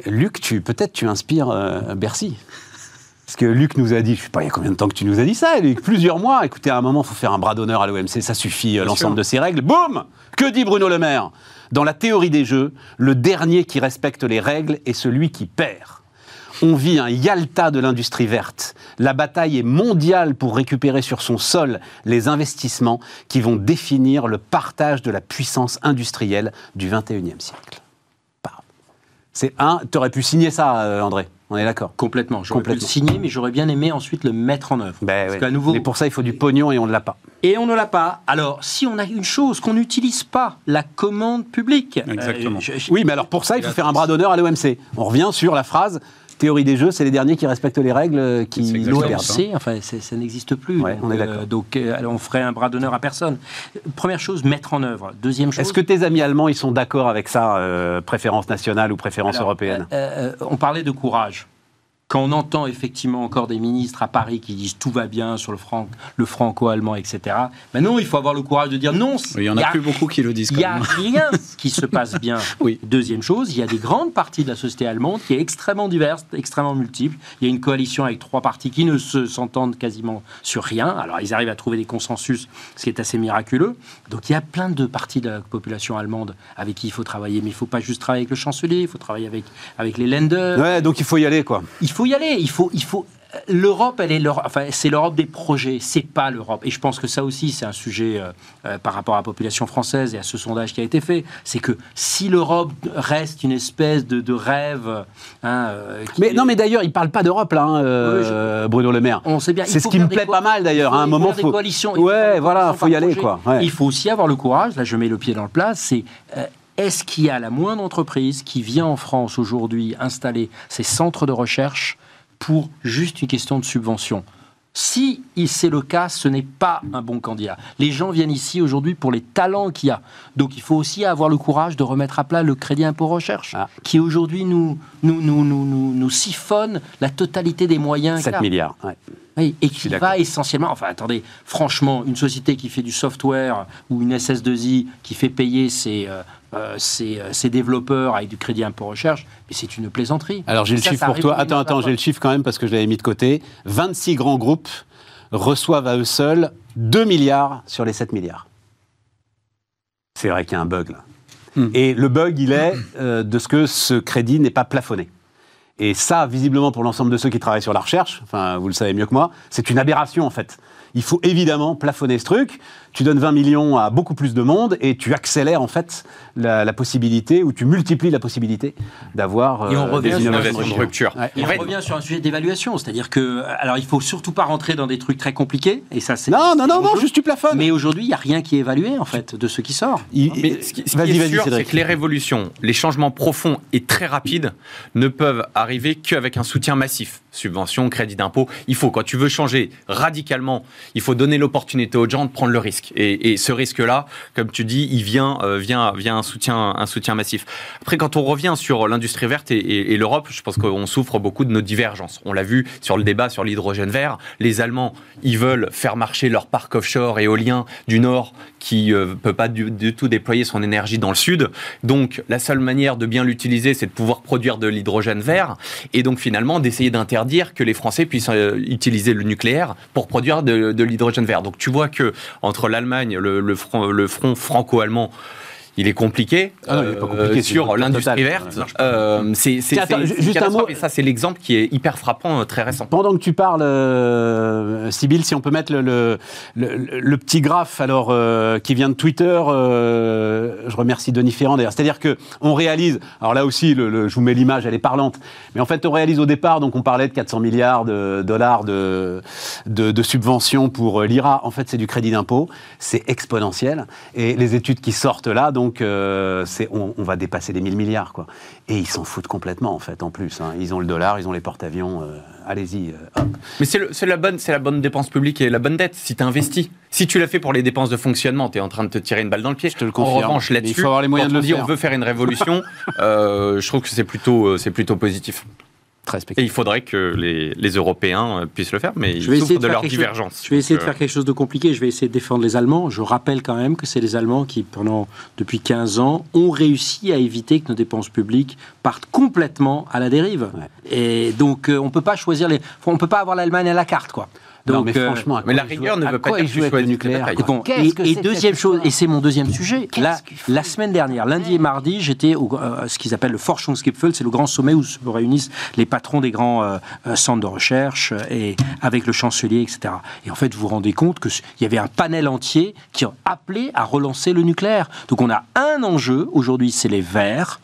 Luc, tu peut-être tu inspires euh, Bercy. Parce que Luc nous a dit, je sais pas, il y a combien de temps que tu nous as dit ça Luc? Plusieurs mois. Écoutez, à un moment, il faut faire un bras d'honneur à l'OMC, ça suffit, euh, l'ensemble de ces règles. Boum Que dit Bruno Le Maire? Dans la théorie des jeux, le dernier qui respecte les règles est celui qui perd. On vit un Yalta de l'industrie verte. La bataille est mondiale pour récupérer sur son sol les investissements qui vont définir le partage de la puissance industrielle du 21e siècle. C'est un. Tu aurais pu signer ça, euh, André. On est d'accord. Complètement. J'aurais pu le signer, mais j'aurais bien aimé ensuite le mettre en œuvre. Ben mais pour ça, il faut du pognon et on ne l'a pas. Et on ne l'a pas. Alors, si on a une chose qu'on n'utilise pas, la commande publique. Exactement. Euh, oui, mais alors pour ça, il faut faire un bras d'honneur à l'OMC. On revient sur la phrase théorie des jeux, c'est les derniers qui respectent les règles euh, qui l'OMC, enfin, ça n'existe plus. on est d'accord. donc, on ferait un bras d'honneur à personne. Première chose, mettre en œuvre. Deuxième chose. Est-ce que tes amis allemands, ils sont d'accord avec ça, préférence nationale ou préférence européenne On parlait de courage quand on entend effectivement encore des ministres à Paris qui disent tout va bien sur le, franc, le franco-allemand, etc., ben non, il faut avoir le courage de dire non. il y en a, plus beaucoup qui le disent. Il n'y a rien *laughs* qui se passe bien. Oui. Deuxième chose, il y a des grandes parties de la société allemande qui est extrêmement diverse, extrêmement multiple. Il y a une coalition avec trois partis qui ne se s'entendent quasiment sur rien. Alors ils arrivent à trouver des consensus, ce qui est assez miraculeux. Donc il y a plein de parties de la population allemande avec qui il faut travailler, mais il ne faut pas juste travailler avec le chancelier, il faut travailler avec, avec les lenders. Ouais, donc il faut y aller, quoi. Il faut faut y aller. Il faut, il faut. L'Europe, elle est enfin, c'est l'Europe des projets, c'est pas l'Europe. Et je pense que ça aussi, c'est un sujet euh, euh, par rapport à la population française et à ce sondage qui a été fait. C'est que si l'Europe reste une espèce de, rêve. Hein, euh, mais non, mais d'ailleurs, il parle pas d'Europe là, hein, Bruno Le Maire. On sait bien. C'est ce qui me plaît pas mal d'ailleurs. À un moment, faut. Coalitions, ouais, voilà, faut y aller quoi. Il faut aussi avoir le courage. Là, je mets le pied dans le plat. C'est est-ce qu'il y a la moindre entreprise qui vient en France aujourd'hui installer ses centres de recherche pour juste une question de subvention? Si c'est le cas, ce n'est pas un bon candidat. Les gens viennent ici aujourd'hui pour les talents qu'il y a. Donc il faut aussi avoir le courage de remettre à plat le crédit impôt recherche, ah. qui aujourd'hui nous, nous, nous, nous, nous, siphonne la totalité des moyens. 7 milliards. Oui, et qui va essentiellement. Enfin, attendez, franchement, une société qui fait du software ou une SS2I qui fait payer ses, euh, euh, euh, ces, développeurs avec du crédit impôt recherche, mais c'est une plaisanterie. Alors j'ai le chiffre pour toi. Attends, attends, j'ai le chiffre quand même parce que je l'avais mis de côté. 26 grands groupes reçoivent à eux seuls 2 milliards sur les 7 milliards. C'est vrai qu'il y a un bug là. Hmm. Et le bug, il est euh, de ce que ce crédit n'est pas plafonné. Et ça, visiblement, pour l'ensemble de ceux qui travaillent sur la recherche, enfin, vous le savez mieux que moi, c'est une aberration en fait. il faut évidemment plafonner ce truc. Tu donnes 20 millions à beaucoup plus de monde et tu accélères en fait la, possibilité ou tu multiplies la possibilité d'avoir euh, des innovations de rupture. Et on revient sur un sujet d'évaluation, c'est-à-dire que alors il faut surtout pas rentrer dans des trucs très compliqués et ça c'est non non non non juste tu plafonnes. Mais aujourd'hui il y a rien qui est évalué en fait de ce qui sort. Mais ce qui, est sûr c'est que les révolutions, les changements profonds et très rapides ne peuvent arriver qu'avec un soutien massif subvention, crédit d'impôt. Il faut, quand tu veux changer radicalement, il faut donner l'opportunité aux gens de prendre le risque. Et, ce risque-là, comme tu dis, il vient, euh, vient, vient un, soutien, un soutien massif. Après, quand on revient sur l'industrie verte et, l'Europe, je pense qu'on souffre beaucoup de nos divergences. On l'a vu sur le débat sur l'hydrogène vert. Les Allemands, ils veulent faire marcher leur parc offshore éolien du Nord qui ne euh, peut pas du, tout déployer son énergie dans le Sud. Donc, la seule manière de bien l'utiliser, c'est de pouvoir produire de l'hydrogène vert. Et donc, finalement, d'essayer d'interdire dire que les Français puissent euh, utiliser le nucléaire pour produire de, l'hydrogène vert. Donc tu vois que entre l'Allemagne, le front franco-allemand, il est compliqué, ah euh, sur l'industrie verte. Euh, c'est juste un mot. Et ça, c'est l'exemple qui est hyper frappant, euh, très récent. Pendant que tu parles, euh, si on peut mettre le, le, petit graphe alors qui vient de Twitter. je remercie Denis Ferrand d'ailleurs. C'est-à-dire que on réalise. Alors là aussi, je vous mets l'image, elle est parlante. Mais en fait, on réalise au départ. Donc, on parlait de 400 milliards de dollars de, de, de subventions pour l'IRA. En fait, c'est du crédit d'impôt. C'est exponentiel. Et les études qui sortent là, donc donc, euh, on, va dépasser les 1000 milliards. Quoi. Et ils s'en foutent complètement, en fait, en plus. Hein. Ils ont le dollar, ils ont les porte-avions. Euh, allez-y, euh, Mais c'est la, bonne, la bonne dépense publique et la bonne dette, si tu investis. Si tu l'as fait pour les dépenses de fonctionnement, tu es en train de te tirer une balle dans le pied. Je te le confirme. En revanche, là-dessus, il faut avoir les moyens de le dire. on veut faire une révolution, *laughs* je trouve que c'est plutôt, plutôt positif. Et il faudrait que les, Européens puissent le faire, mais ils souffrent de, leur divergence. je vais essayer de faire quelque chose de compliqué. Je vais essayer de défendre les Allemands. Je rappelle quand même que c'est les Allemands qui, pendant depuis 15 ans, ont réussi à éviter que nos dépenses publiques partent complètement à la dérive. Et donc, euh, on peut pas choisir les. On peut pas avoir l'Allemagne à la carte, quoi. Donc, mais euh, franchement, mais la rigueur ne veut pas dire jouer avec le nucléaire. Et, deuxième chose, et c'est mon deuxième sujet, la, la semaine dernière, lundi et mardi, j'étais au euh, ce qu'ils appellent le Forschungsgipfel, c'est le grand sommet où se réunissent les patrons des grands euh, centres de recherche et avec le chancelier, etc. Et en fait, vous vous rendez compte qu'il y avait un panel entier qui a appelé à relancer le nucléaire. Donc on a un enjeu aujourd'hui, c'est les verts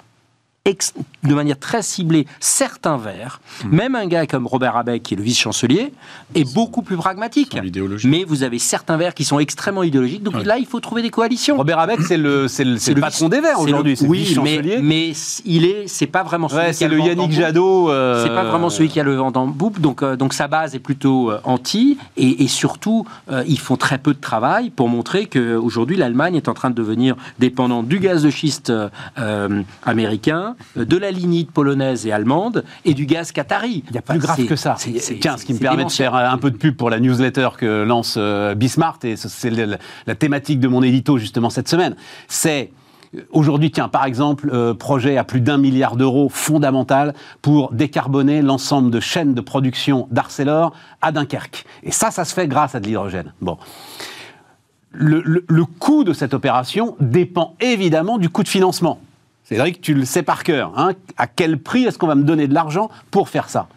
de manière très ciblée certains verts. Hmm. Même un gars comme Robert Abeck, qui est le vice-chancelier, est beaucoup plus pragmatique. Mais vous avez certains verts qui sont extrêmement idéologiques. Donc là, il faut trouver des coalitions. Robert Abeck, c'est le, c'est le, patron des Verts aujourd'hui. Oui, mais, mais il est, c'est pas vraiment celui qui a le Yannick Jadot. Euh, c'est pas vraiment celui qui a le vent dans boupe. Donc, euh, donc sa base est plutôt euh, anti. Et, et surtout, ils font très peu de travail pour montrer qu'aujourd'hui, l'Allemagne est en train de devenir dépendante du gaz de schiste américain, de la lignite polonaise et allemande et du gaz qatari. Il y a plus grave que ça. Tiens, ce qui me permet de faire un peu de pub pour la newsletter que lance euh, Bismart, et c'est la thématique de mon édito justement cette semaine, c'est Aujourd'hui, tiens, par exemple, euh, projet à plus d'un milliard d'euros fondamental pour décarboner l'ensemble de chaînes de production d'Arcelor à Dunkerque. Et ça, ça se fait grâce à de l'hydrogène. Bon. Le, le, coût de cette opération dépend évidemment du coût de financement. Cédric, tu le sais par cœur. Hein. à quel prix est-ce qu'on va me donner de l'argent pour faire ça?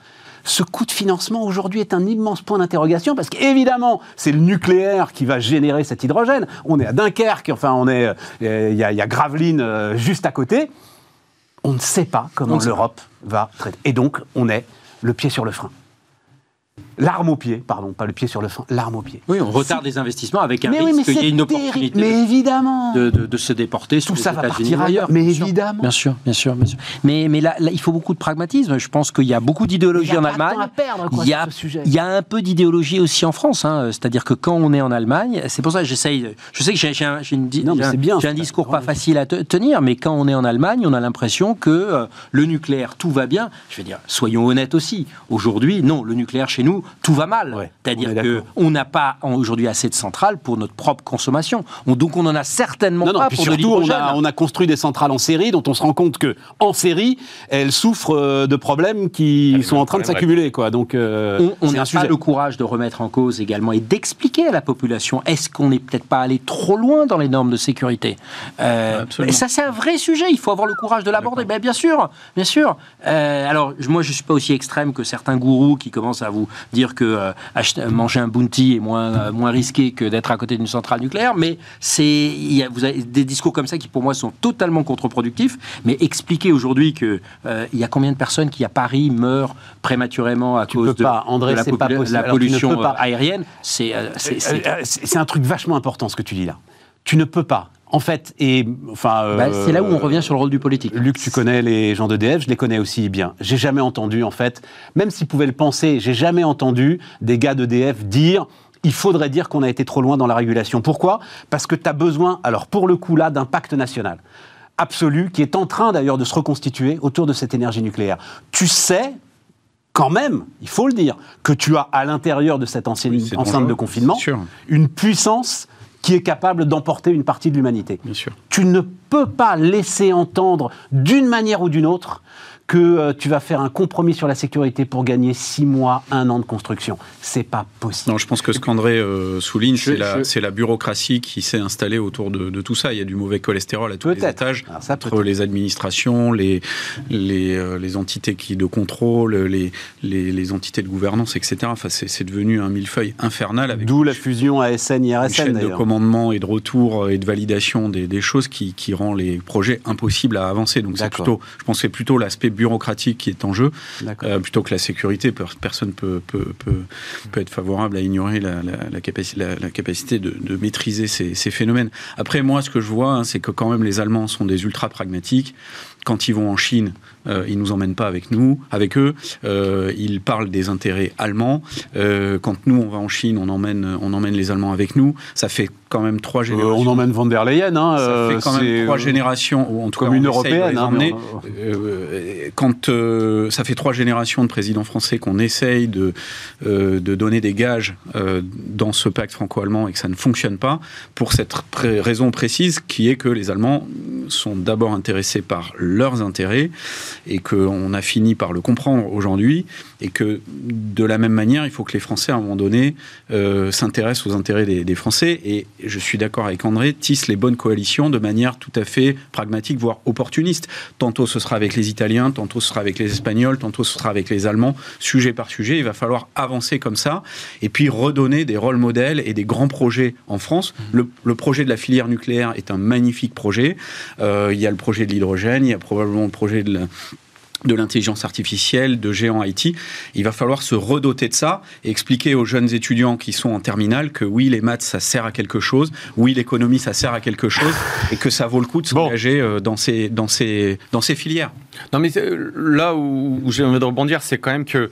Ce coût de financement aujourd'hui est un immense point d'interrogation parce qu'évidemment, c'est le nucléaire qui va générer cet hydrogène. On est à Dunkerque, enfin, on est, euh, il y, a Gravelines euh, juste à côté. On ne sait pas comment l'Europe va traiter. Et donc, on est le pied sur le frein. L'arme au pied, pardon, pas le pied sur le frein, l'arme au pied. Oui, on retarde des investissements avec un risque qu'il y ait une opportunité mais évidemment. De, se déporter. Tout ça va partir ailleurs, mais évidemment. Bien sûr, bien sûr, bien sûr. Mais, mais là, il faut beaucoup de pragmatisme. Je pense qu'il y a beaucoup d'idéologie en Allemagne. il, y a, il y a un peu d'idéologie aussi en France. Hein. C'est-à-dire que quand on est en Allemagne, c'est pour ça que j'essaye. Je sais que j'ai un, un, discours pas facile à tenir, mais quand on est en Allemagne, on a l'impression que euh, le nucléaire, tout va bien. Je veux dire, soyons honnêtes aussi. Aujourd'hui, non, le nucléaire chez nous, tout va mal. C'est-à-dire qu'on n'a pas aujourd'hui assez de centrales pour notre propre consommation. donc on en a certainement pas pour surtout, on a, on a construit des centrales en série dont on se rend compte que en série, elles souffrent euh, de problèmes qui sont en train de s'accumuler. Quoi. Donc euh, on n'a pas le courage de remettre en cause également et d'expliquer à la population est-ce qu'on n'est peut-être pas allé trop loin dans les normes de sécurité? Euh, et ça c'est un vrai sujet. Il faut avoir le courage de l'aborder. Ben, bien sûr, bien sûr. alors moi je suis pas aussi extrême que certains gourous qui commencent à vous dire que euh, acheter, manger un bounty est moins, euh, moins risqué que d'être à côté d'une centrale nucléaire, mais c'est, vous avez des discours comme ça qui pour moi sont totalement contre-productifs, mais expliquer aujourd'hui qu'il euh, y a combien de personnes qui à Paris meurent prématurément à cause de, pas, André, la, pas la, pollution aérienne, c'est, c'est un truc vachement important ce que tu dis là. Tu ne peux pas en fait, et enfin. Bah, c'est là où on revient sur le rôle du politique. Luc, tu connais les gens d'EDF, je les connais aussi bien. J'ai jamais entendu, en fait, même s'ils pouvaient le penser, j'ai jamais entendu des gars d'EDF dire il faudrait dire qu'on a été trop loin dans la régulation. Pourquoi? Parce que tu as besoin, alors pour le coup là, d'un pacte national absolu qui est en train d'ailleurs de se reconstituer autour de cette énergie nucléaire. Tu sais, quand même, il faut le dire, que tu as à l'intérieur de cette ancienne enceinte de confinement une puissance qui est capable d'emporter une partie de l'humanité. Tu ne peux pas laisser entendre d'une manière ou d'une autre que euh, tu vas faire un compromis sur la sécurité pour gagner six mois, un an de construction. C'est pas possible. Non, je pense que ce qu'André euh, souligne, c'est la, la, bureaucratie qui s'est installée autour de, tout ça. Il y a du mauvais cholestérol à tous les étages, entre les administrations, les, les, euh, les, entités qui, de contrôle, les, les, entités de gouvernance, etc. Enfin, c'est devenu un millefeuille infernal. D'où la fusion ASN-IRSN. Une chaîne de commandement et de retour et de validation des, des choses qui, qui, rend les projets impossibles à avancer. Donc c'est plutôt, je pense que c'est plutôt l'aspect bureaucratique qui est en jeu, euh, plutôt que la sécurité. Personne peut, peut, peut, peut être favorable à ignorer la, la, capacité, la, capacité de, de maîtriser ces, ces, phénomènes. Après, moi, ce que je vois, hein, c'est que quand même les Allemands sont des ultra pragmatiques. Quand ils vont en Chine, euh, ils nous emmènent pas avec nous, avec eux. Euh, ils parlent des intérêts allemands. Euh, quand nous on va en Chine, on emmène, on emmène les Allemands avec nous. Ça fait quand même trois générations. on emmène Van der Leyen. Hein, ça fait quand même trois générations, ou en tout comme une européenne. Hein, quand ça fait trois générations de présidents français qu'on essaye de de donner des gages dans ce pacte franco-allemand et que ça ne fonctionne pas, pour cette raison précise qui est que les Allemands sont d'abord intéressés par leurs intérêts et qu'on a fini par le comprendre aujourd'hui, et que de la même manière, il faut que les Français, à un moment donné, euh, s'intéressent aux intérêts des, Français, et je suis d'accord avec André, tissent les bonnes coalitions de manière tout à fait pragmatique, voire opportuniste. Tantôt ce sera avec les Italiens, tantôt ce sera avec les Espagnols, tantôt ce sera avec les Allemands, sujet par sujet, il va falloir avancer comme ça, et puis redonner des rôles modèles et des grands projets en France. Mmh. Le, projet de la filière nucléaire est un magnifique projet. Euh, il y a le projet de l'hydrogène, il y a probablement le projet de la, de l'intelligence artificielle, de géants IT. Il va falloir se redoter de ça et expliquer aux jeunes étudiants qui sont en terminale que oui, les maths, ça sert à quelque chose, oui, l'économie, ça sert à quelque chose, et que ça vaut le coup de s'engager euh, dans, ces, dans, ces, dans ces filières. Non, mais euh, là où, où j'ai envie de rebondir, c'est quand même que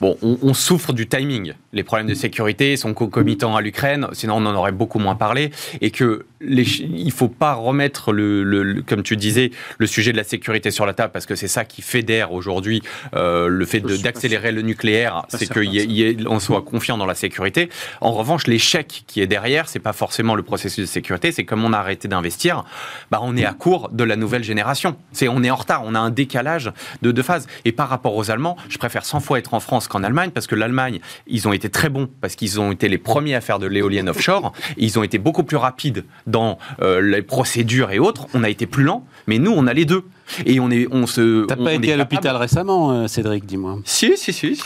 Bon, on, souffre du timing. Les problèmes de sécurité sont concomitants à l'Ukraine, sinon on en aurait beaucoup moins parlé. Et que les, il faut pas remettre le, comme tu disais, le sujet de la sécurité sur la table parce que c'est ça qui fédère aujourd'hui euh, le fait d'accélérer le nucléaire, c'est qu'on soit confiant dans la sécurité. En revanche, l'échec qui est derrière, c'est pas forcément le processus de sécurité, c'est comme on a arrêté d'investir, bah on est à court de la nouvelle génération. C'est on est en retard, on a un décalage de deux phases. Et par rapport aux Allemands, je préfère 100 fois être en France qu'en Allemagne, parce que l'Allemagne, ils ont été très bons, parce qu'ils ont été les premiers à faire de l'éolienne offshore, ils ont été beaucoup plus rapides dans euh, les procédures et autres, on a été plus lent, mais nous, on a les deux. Et on est, on se. T'as pas été à l'hôpital récemment, euh, Cédric, dis-moi. Si, si, si.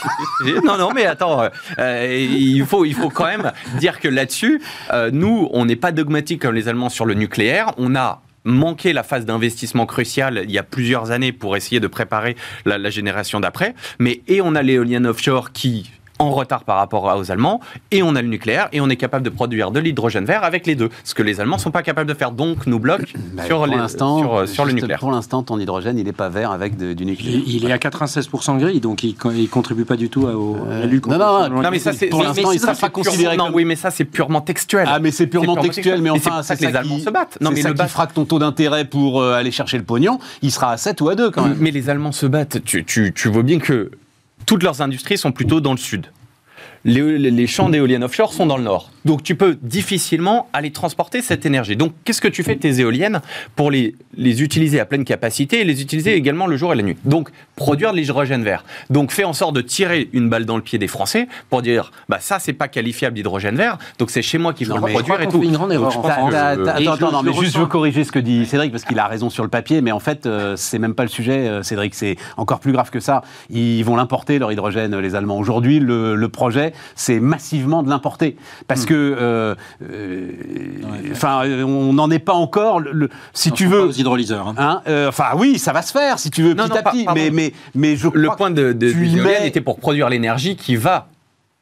non, non, mais attends, euh, il faut, il faut quand même dire que là-dessus, nous, on n'est pas dogmatique comme les Allemands sur le nucléaire. On a manqué la phase d'investissement cruciale il y a plusieurs années pour essayer de préparer la, la génération d'après. Mais et on a l'éolienne offshore qui en retard par rapport aux Allemands, et on a le nucléaire, et on est capable de produire de l'hydrogène vert avec les deux, ce que les Allemands ne sont pas capables de faire, donc nous bloquent bah, sur, les, sur, sur, le nucléaire. Pour l'instant, ton hydrogène, il n'est pas vert avec du nucléaire. Il, est à 96% gris, donc il ne contribue pas du tout au, euh, non, non, non, mais ça, c'est pour l'instant, il ne sera pas considéré Non, oui, mais ça, c'est purement textuel. Ah, mais c'est purement, textuel, mais enfin, c'est ça que les Allemands se battent. Non, mais ça qui fera que ton taux d'intérêt pour euh, aller chercher le pognon, il sera à 7 ou à 2 quand même. Mais les Allemands se battent. Tu vois bien que toutes leurs industries sont plutôt dans le sud les, champs d'éoliennes offshore sont dans le nord. Donc tu peux difficilement aller transporter cette énergie. Donc qu'est-ce que tu fais de tes éoliennes pour les, les utiliser à pleine capacité et les utiliser également le jour et la nuit? Donc produire de l'hydrogène vert. Donc fais en sorte de tirer une balle dans le pied des Français pour dire bah ça c'est pas qualifiable d'hydrogène vert, donc c'est chez moi qu'il faut le produire et tout. une grande erreur. Attends, attends, non, mais juste je veux corriger ce que dit Cédric parce qu'il a raison sur le papier, mais en fait euh, c'est même pas le sujet, euh, Cédric, c'est encore plus grave que ça. Ils vont l'importer leur hydrogène, les Allemands. Aujourd'hui, le, le projet c'est massivement de l'importer. Parce hmm. Que, euh, euh, on n'en est pas encore. Le, si tu veux. Aux hydrolyseurs. Hein. Hein, euh, enfin, oui, ça va se faire, si tu veux, petit à petit. Mais, mais, mais je Le point de, de, était pour produire l'énergie qui va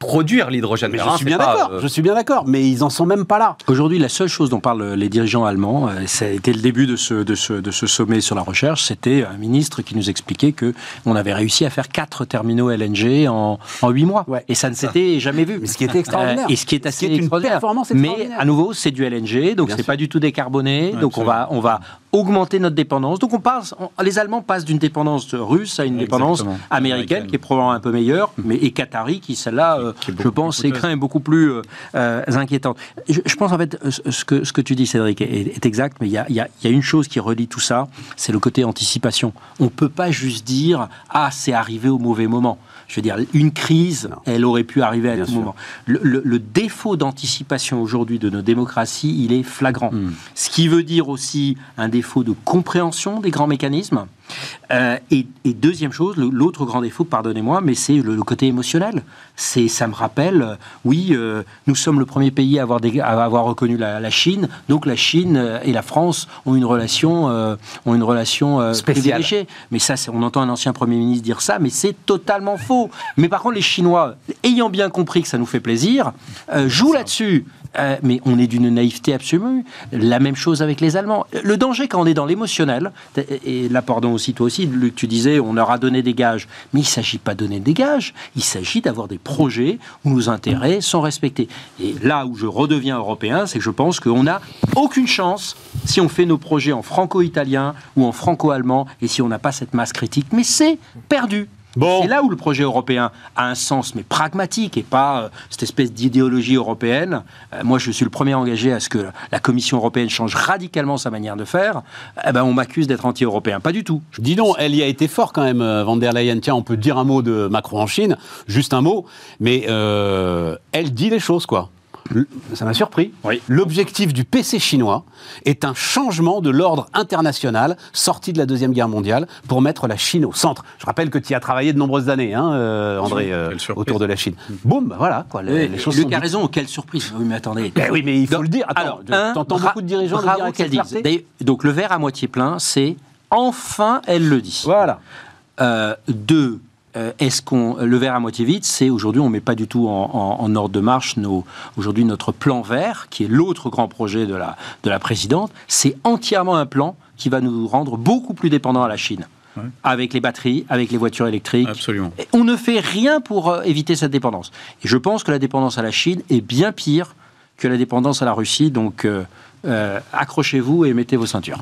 produire l'hydrogène vert. Je suis bien d'accord. Euh, je suis bien d'accord, mais ils en sont même pas là. Aujourd'hui, la seule chose dont parlent les dirigeants allemands, euh, ça a été le début de ce, de ce, de ce sommet sur la recherche, c'était un ministre qui nous expliquait que on avait réussi à faire quatre terminaux LNG en, en 8 mois. Et ça ne s'était jamais vu. Mais ce qui était extraordinaire. et ce qui est assez une performance extraordinaire. Mais à nouveau, c'est du LNG, donc c'est pas du tout décarboné. donc on va, on va augmenter notre dépendance. Donc on passe, les Allemands passent d'une dépendance russe à une dépendance américaine, qui est probablement un peu meilleure, mais et qatari qui celle-là, euh, je pense, est quand même beaucoup plus euh, euh, inquiétante. Je, pense en fait ce que ce que tu dis, Cédric, est, exact, mais il y a, y a, une chose qui relie tout ça, c'est le côté anticipation. On peut pas juste dire ah c'est arrivé au mauvais moment. Je veux dire, une crise, elle aurait pu arriver à tout moment. Le, défaut d'anticipation aujourd'hui de nos démocraties, il est flagrant. Hmm. Ce qui veut dire aussi un défaut de compréhension des grands mécanismes. Euh, et, deuxième chose, l'autre grand défaut, pardonnez-moi, mais c'est le, côté émotionnel. C'est, ça me rappelle, euh, oui, euh, nous sommes le premier pays à avoir, à avoir reconnu la, Chine, donc la Chine et la France ont une relation, ont une relation spéciale. Mais ça, on entend un ancien premier ministre dire ça, mais c'est totalement faux. Mais par contre, les Chinois, ayant bien compris que ça nous fait plaisir, jouent là-dessus. Euh, mais on est d'une naïveté absolue. La même chose avec les Allemands. Le danger quand on est dans l'émotionnel, et là, pardon aussi, toi aussi, tu disais, on leur a donné des gages. Mais il ne s'agit pas de donner des gages, il s'agit d'avoir des projets où nos intérêts sont respectés. Et là où je redeviens européen, c'est que je pense qu'on n'a aucune chance si on fait nos projets en franco-italien ou en franco-allemand et si on n'a pas cette masse critique. Mais c'est perdu. C'est là où le projet européen a un sens, mais pragmatique et pas euh, cette espèce d'idéologie européenne. Euh, moi, je suis le premier engagé à ce que la Commission européenne change radicalement sa manière de faire. Eh ben, on m'accuse d'être anti-européen. Pas du tout. Dis donc, elle y a été fort quand même, euh, Van der Leyen. Tiens, on peut dire un mot de Macron en Chine, juste un mot, mais elle dit les choses, quoi ça m'a surpris. L'objectif du PC chinois est un changement de l'ordre international sorti de la Deuxième Guerre mondiale pour mettre la Chine au centre. Je rappelle que tu y as travaillé de nombreuses années, hein, euh, André, euh, autour de la Chine. Boum, bah voilà. Quoi, les, choses Luc a raison, quelle surprise. Oui, mais attendez. Ben oui, mais il faut le dire. Attends, t'entends beaucoup de dirigeants le dire avec Donc le verre à moitié plein, c'est enfin elle le dit. Voilà. Euh, deux, euh, est-ce qu'on le verre à moitié vide C'est aujourd'hui, on met pas du tout en, ordre de marche nos aujourd'hui notre plan vert, qui est l'autre grand projet de la de la présidente. C'est entièrement un plan qui va nous rendre beaucoup plus dépendants à la Chine. Avec les batteries, avec les voitures électriques. Absolument. on ne fait rien pour euh, éviter cette dépendance. Et je pense que la dépendance à la Chine est bien pire que la dépendance à la Russie. Donc, euh, accrochez-vous et mettez vos ceintures.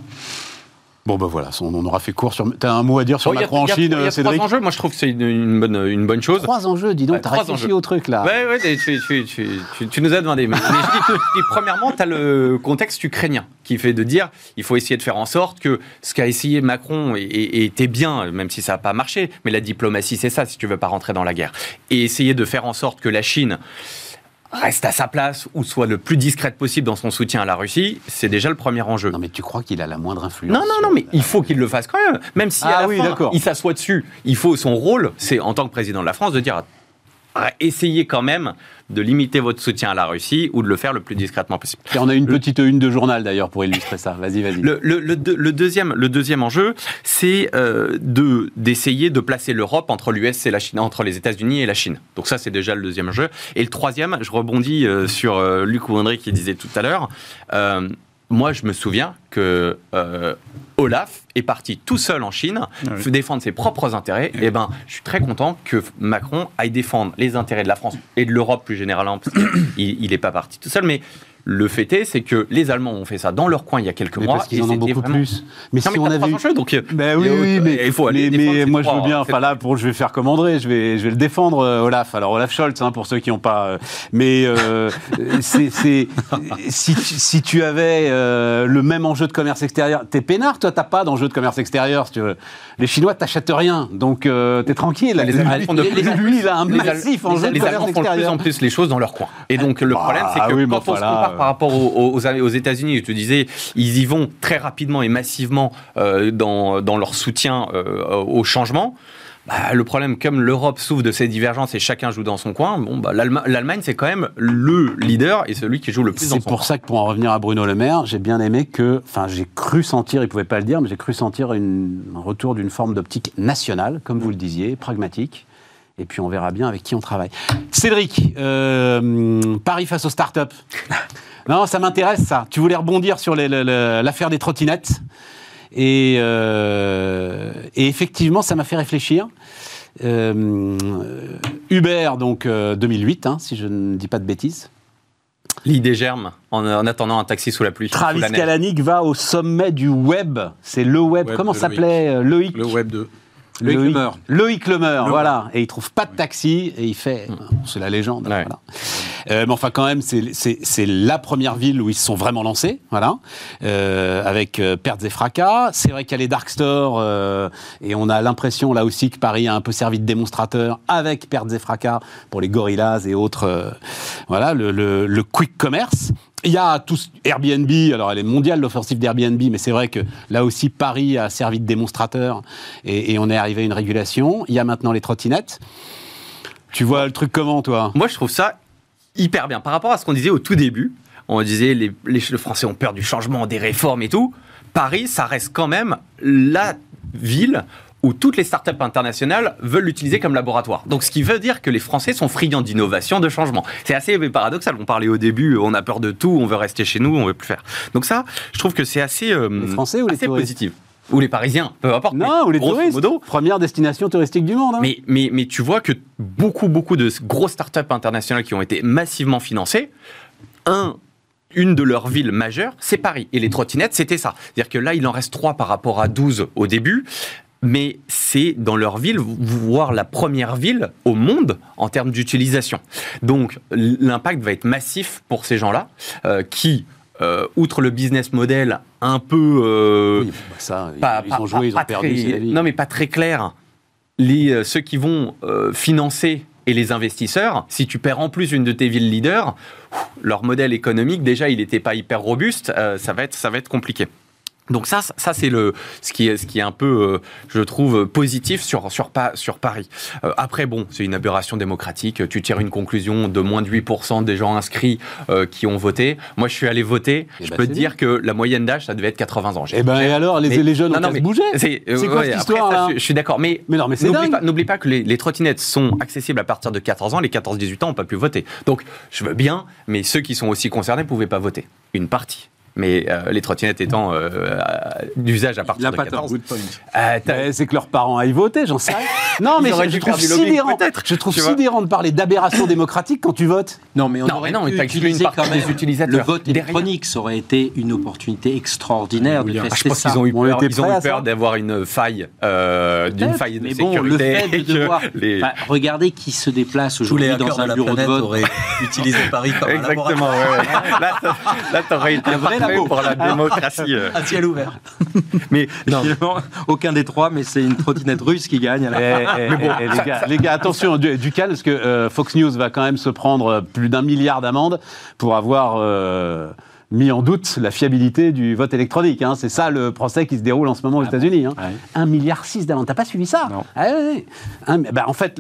Bon, ben voilà, on, aura fait court sur. T'as un mot à dire sur Macron en Chine, Il y a, Cédric trois enjeux, moi je trouve que c'est une, bonne, une bonne chose. Trois enjeux, dis donc, t'as réfléchi au truc là. Ouais, ouais, tu, tu, tu, tu nous as demandé. Mais, je dis, premièrement, t'as le contexte ukrainien qui fait de dire il faut essayer de faire en sorte que ce qu'a essayé Macron était bien, même si ça n'a pas marché, mais la diplomatie c'est ça si tu veux pas rentrer dans la guerre. Et essayer de faire en sorte que la Chine reste à sa place ou soit le plus discrète possible dans son soutien à la Russie, c'est déjà le premier enjeu. Non, mais tu crois qu'il a la moindre influence Non, non, non, mais il faut qu'il le fasse quand même. Même si à ah la fin, il s'assoit dessus, il faut son rôle, c'est en tant que président de la France de dire essayez quand même de limiter votre soutien à la Russie ou de le faire le plus discrètement possible. Et on a une petite une de journal d'ailleurs pour illustrer ça. Vas-y, vas-y. Le, deuxième, le deuxième enjeu, c'est euh, de, d'essayer de placer l'Europe entre l'US et la Chine, entre les États-Unis et la Chine. Donc ça, c'est déjà le deuxième enjeu. Et le troisième, je rebondis euh, sur euh, Luc ou André qui disait tout à l'heure. Moi, je me souviens que Olaf est parti tout seul en Chine, ah défendre ses propres intérêts. Et eh ben, je suis très content que Macron aille défendre les intérêts de la France et de l'Europe plus généralement, parce qu'il n'est pas parti tout seul. Mais Le fait est, c'est que les Allemands ont fait ça dans leur coin il y a quelques mois. Parce qu'ils en ont beaucoup plus. Mais si on a vu... jeux, donc ben oui, oui, mais il faut aller. Mais, moi, je veux bien. Enfin là, pour je vais faire commander, je vais, je vais le défendre, euh, Olaf. Alors Olaf Scholz, hein, pour ceux qui n'ont pas. Euh, mais euh, *laughs* c'est, si, si tu avais le même enjeu de commerce extérieur, t'es peinard, toi, t'as pas d'enjeu de commerce extérieur. Si tu veux. Les Chinois t'achètent rien, donc t'es tranquille. Les Allemands font de plus en plus. il a un massif enjeu de commerce extérieur. font de plus en plus les choses dans leur coin. Et donc le problème, c'est que quand on se compare par rapport aux, aux États-Unis, je te disais, ils y vont très rapidement et massivement dans, dans leur soutien au changement. Bah, le problème, comme l'Europe souffre de ces divergences et chacun joue dans son coin, bon, bah, l'Allemagne, c'est quand même le leader et celui qui joue le plus dans son C'est pour ça que, pour en revenir à Bruno Le Maire, j'ai bien aimé que, enfin, j'ai cru sentir, il ne pouvait pas le dire, mais j'ai cru sentir une, un retour d'une forme d'optique nationale, comme vous le disiez, pragmatique. Et puis on verra bien avec qui on travaille. Cédric, euh, Paris face aux startups. *laughs* non, ça m'intéresse ça. Tu voulais rebondir sur l'affaire des trottinettes. Euh, et, effectivement, ça m'a fait réfléchir. Euh, Uber, donc 2008, euh, hein, si je ne dis pas de bêtises. L'idée germe en, attendant un taxi sous la pluie. Travis Kalanick va au sommet du web. C'est le web. Comment s'appelait Loïc Le web 2. Loïc Lemer. Loïc Lemer, voilà. Et il trouve pas de taxi et il fait. Hmm. C'est la légende. Voilà. Euh, mais enfin, quand même, c'est la première ville où ils se sont vraiment lancés, voilà, euh, avec euh, pertes et fracas. C'est vrai qu'il y a les dark stores et on a l'impression là aussi que Paris a un peu servi de démonstrateur avec pertes et fracas pour les gorillas et autres. voilà, le, le quick commerce. Il y a tout Airbnb, alors elle est mondiale l'offensive d'Airbnb, mais c'est vrai que là aussi Paris a servi de démonstrateur et, on est arrivé à une régulation. Il y a maintenant les trottinettes. Tu vois le truc comment toi? Moi je trouve ça hyper bien. Par rapport à ce qu'on disait au tout début, on disait les, les, les Français ont peur du changement, des réformes et tout. Paris, ça reste quand même la ville où toutes les startups internationales veulent l'utiliser comme laboratoire. Donc, ce qui veut dire que les Français sont friands d'innovation, de changement. C'est assez paradoxal. On parlait au début, on a peur de tout, on veut rester chez nous, on veut plus faire. Donc ça, je trouve que c'est assez, euh, les Français ou les positif. Ou les Parisiens, peu importe. Non, ou les touristes. Modo. Première destination touristique du monde. Hein. Mais, mais, mais tu vois que beaucoup, beaucoup de grosses startups internationales qui ont été massivement financées, un, une de leurs villes majeures, c'est Paris. Et les trottinettes, c'était ça. C'est-à-dire que là, il en reste trois par rapport à 12 au début mais c'est dans leur ville, voire la première ville au monde en termes d'utilisation. Donc l'impact va être massif pour ces gens-là, euh, qui, euh, outre le business model un peu... Euh, oui, bah ça, ils ont joué, ils ont perdu, Non mais pas très clair. Les, ceux qui vont financer et les investisseurs, si tu perds en plus une de tes villes leaders, leur modèle économique, déjà, il n'était pas hyper robuste, ça, va être, ça va être compliqué. Donc ça, ça c'est le ce qui est ce qui est un peu, euh, je trouve, positif sur sur sur Paris. Euh, après, bon, c'est une aberration démocratique. Tu tires une conclusion de moins de 8% des gens inscrits euh, qui ont voté. Moi, je suis allé voter. Eh je ben, peux te dire que la moyenne d'âge, ça devait être 80 ans. Eh ben et alors, les, les jeunes ont bougé C'est quoi cette histoire là je, suis d'accord, mais, mais non, mais n'oublie pas, pas, que les, les, trottinettes sont accessibles à partir de 14 ans. Les 14-18 ans n'ont pas pu voter. Donc, je veux bien, mais ceux qui sont aussi concernés ne pouvaient pas voter. Une partie mais euh, les trottinettes étant euh, d'usage à partir de 14. Euh, c'est que leurs parents aillent voter, j'en sais rien. *laughs* Non, mais je, trouve sidérant, je trouve sidérant de parler d'aberration démocratique quand tu votes. Non, mais on non, aurait non, une partie des utilisateurs. Le vote électronique, ça aurait été une opportunité extraordinaire de tester Je pense qu'ils ont eu peur, ils ont eu peur d'avoir une faille, d'une faille de mais bon, Le fait de *laughs* devoir, les... regardez qui se déplace aujourd'hui dans un bureau de vote. aurait *laughs* utilisé Paris comme Exactement, un Là, t'aurais été vrai pour la démocratie. Euh. À ciel ouvert. *laughs* mais non. aucun des trois, mais c'est une trottinette russe qui gagne. Eh, eh, eh, les, gars, attention, du, calme, parce que euh, Fox News va quand même se prendre plus d'un milliard d'amendes pour avoir. Euh, mis en doute la fiabilité du vote électronique. Hein. C'est ça le procès qui se déroule en ce moment aux ah États-Unis. Hein. 1 milliard 6 d'amende. T'as pas suivi ça non. Ah bah, en fait,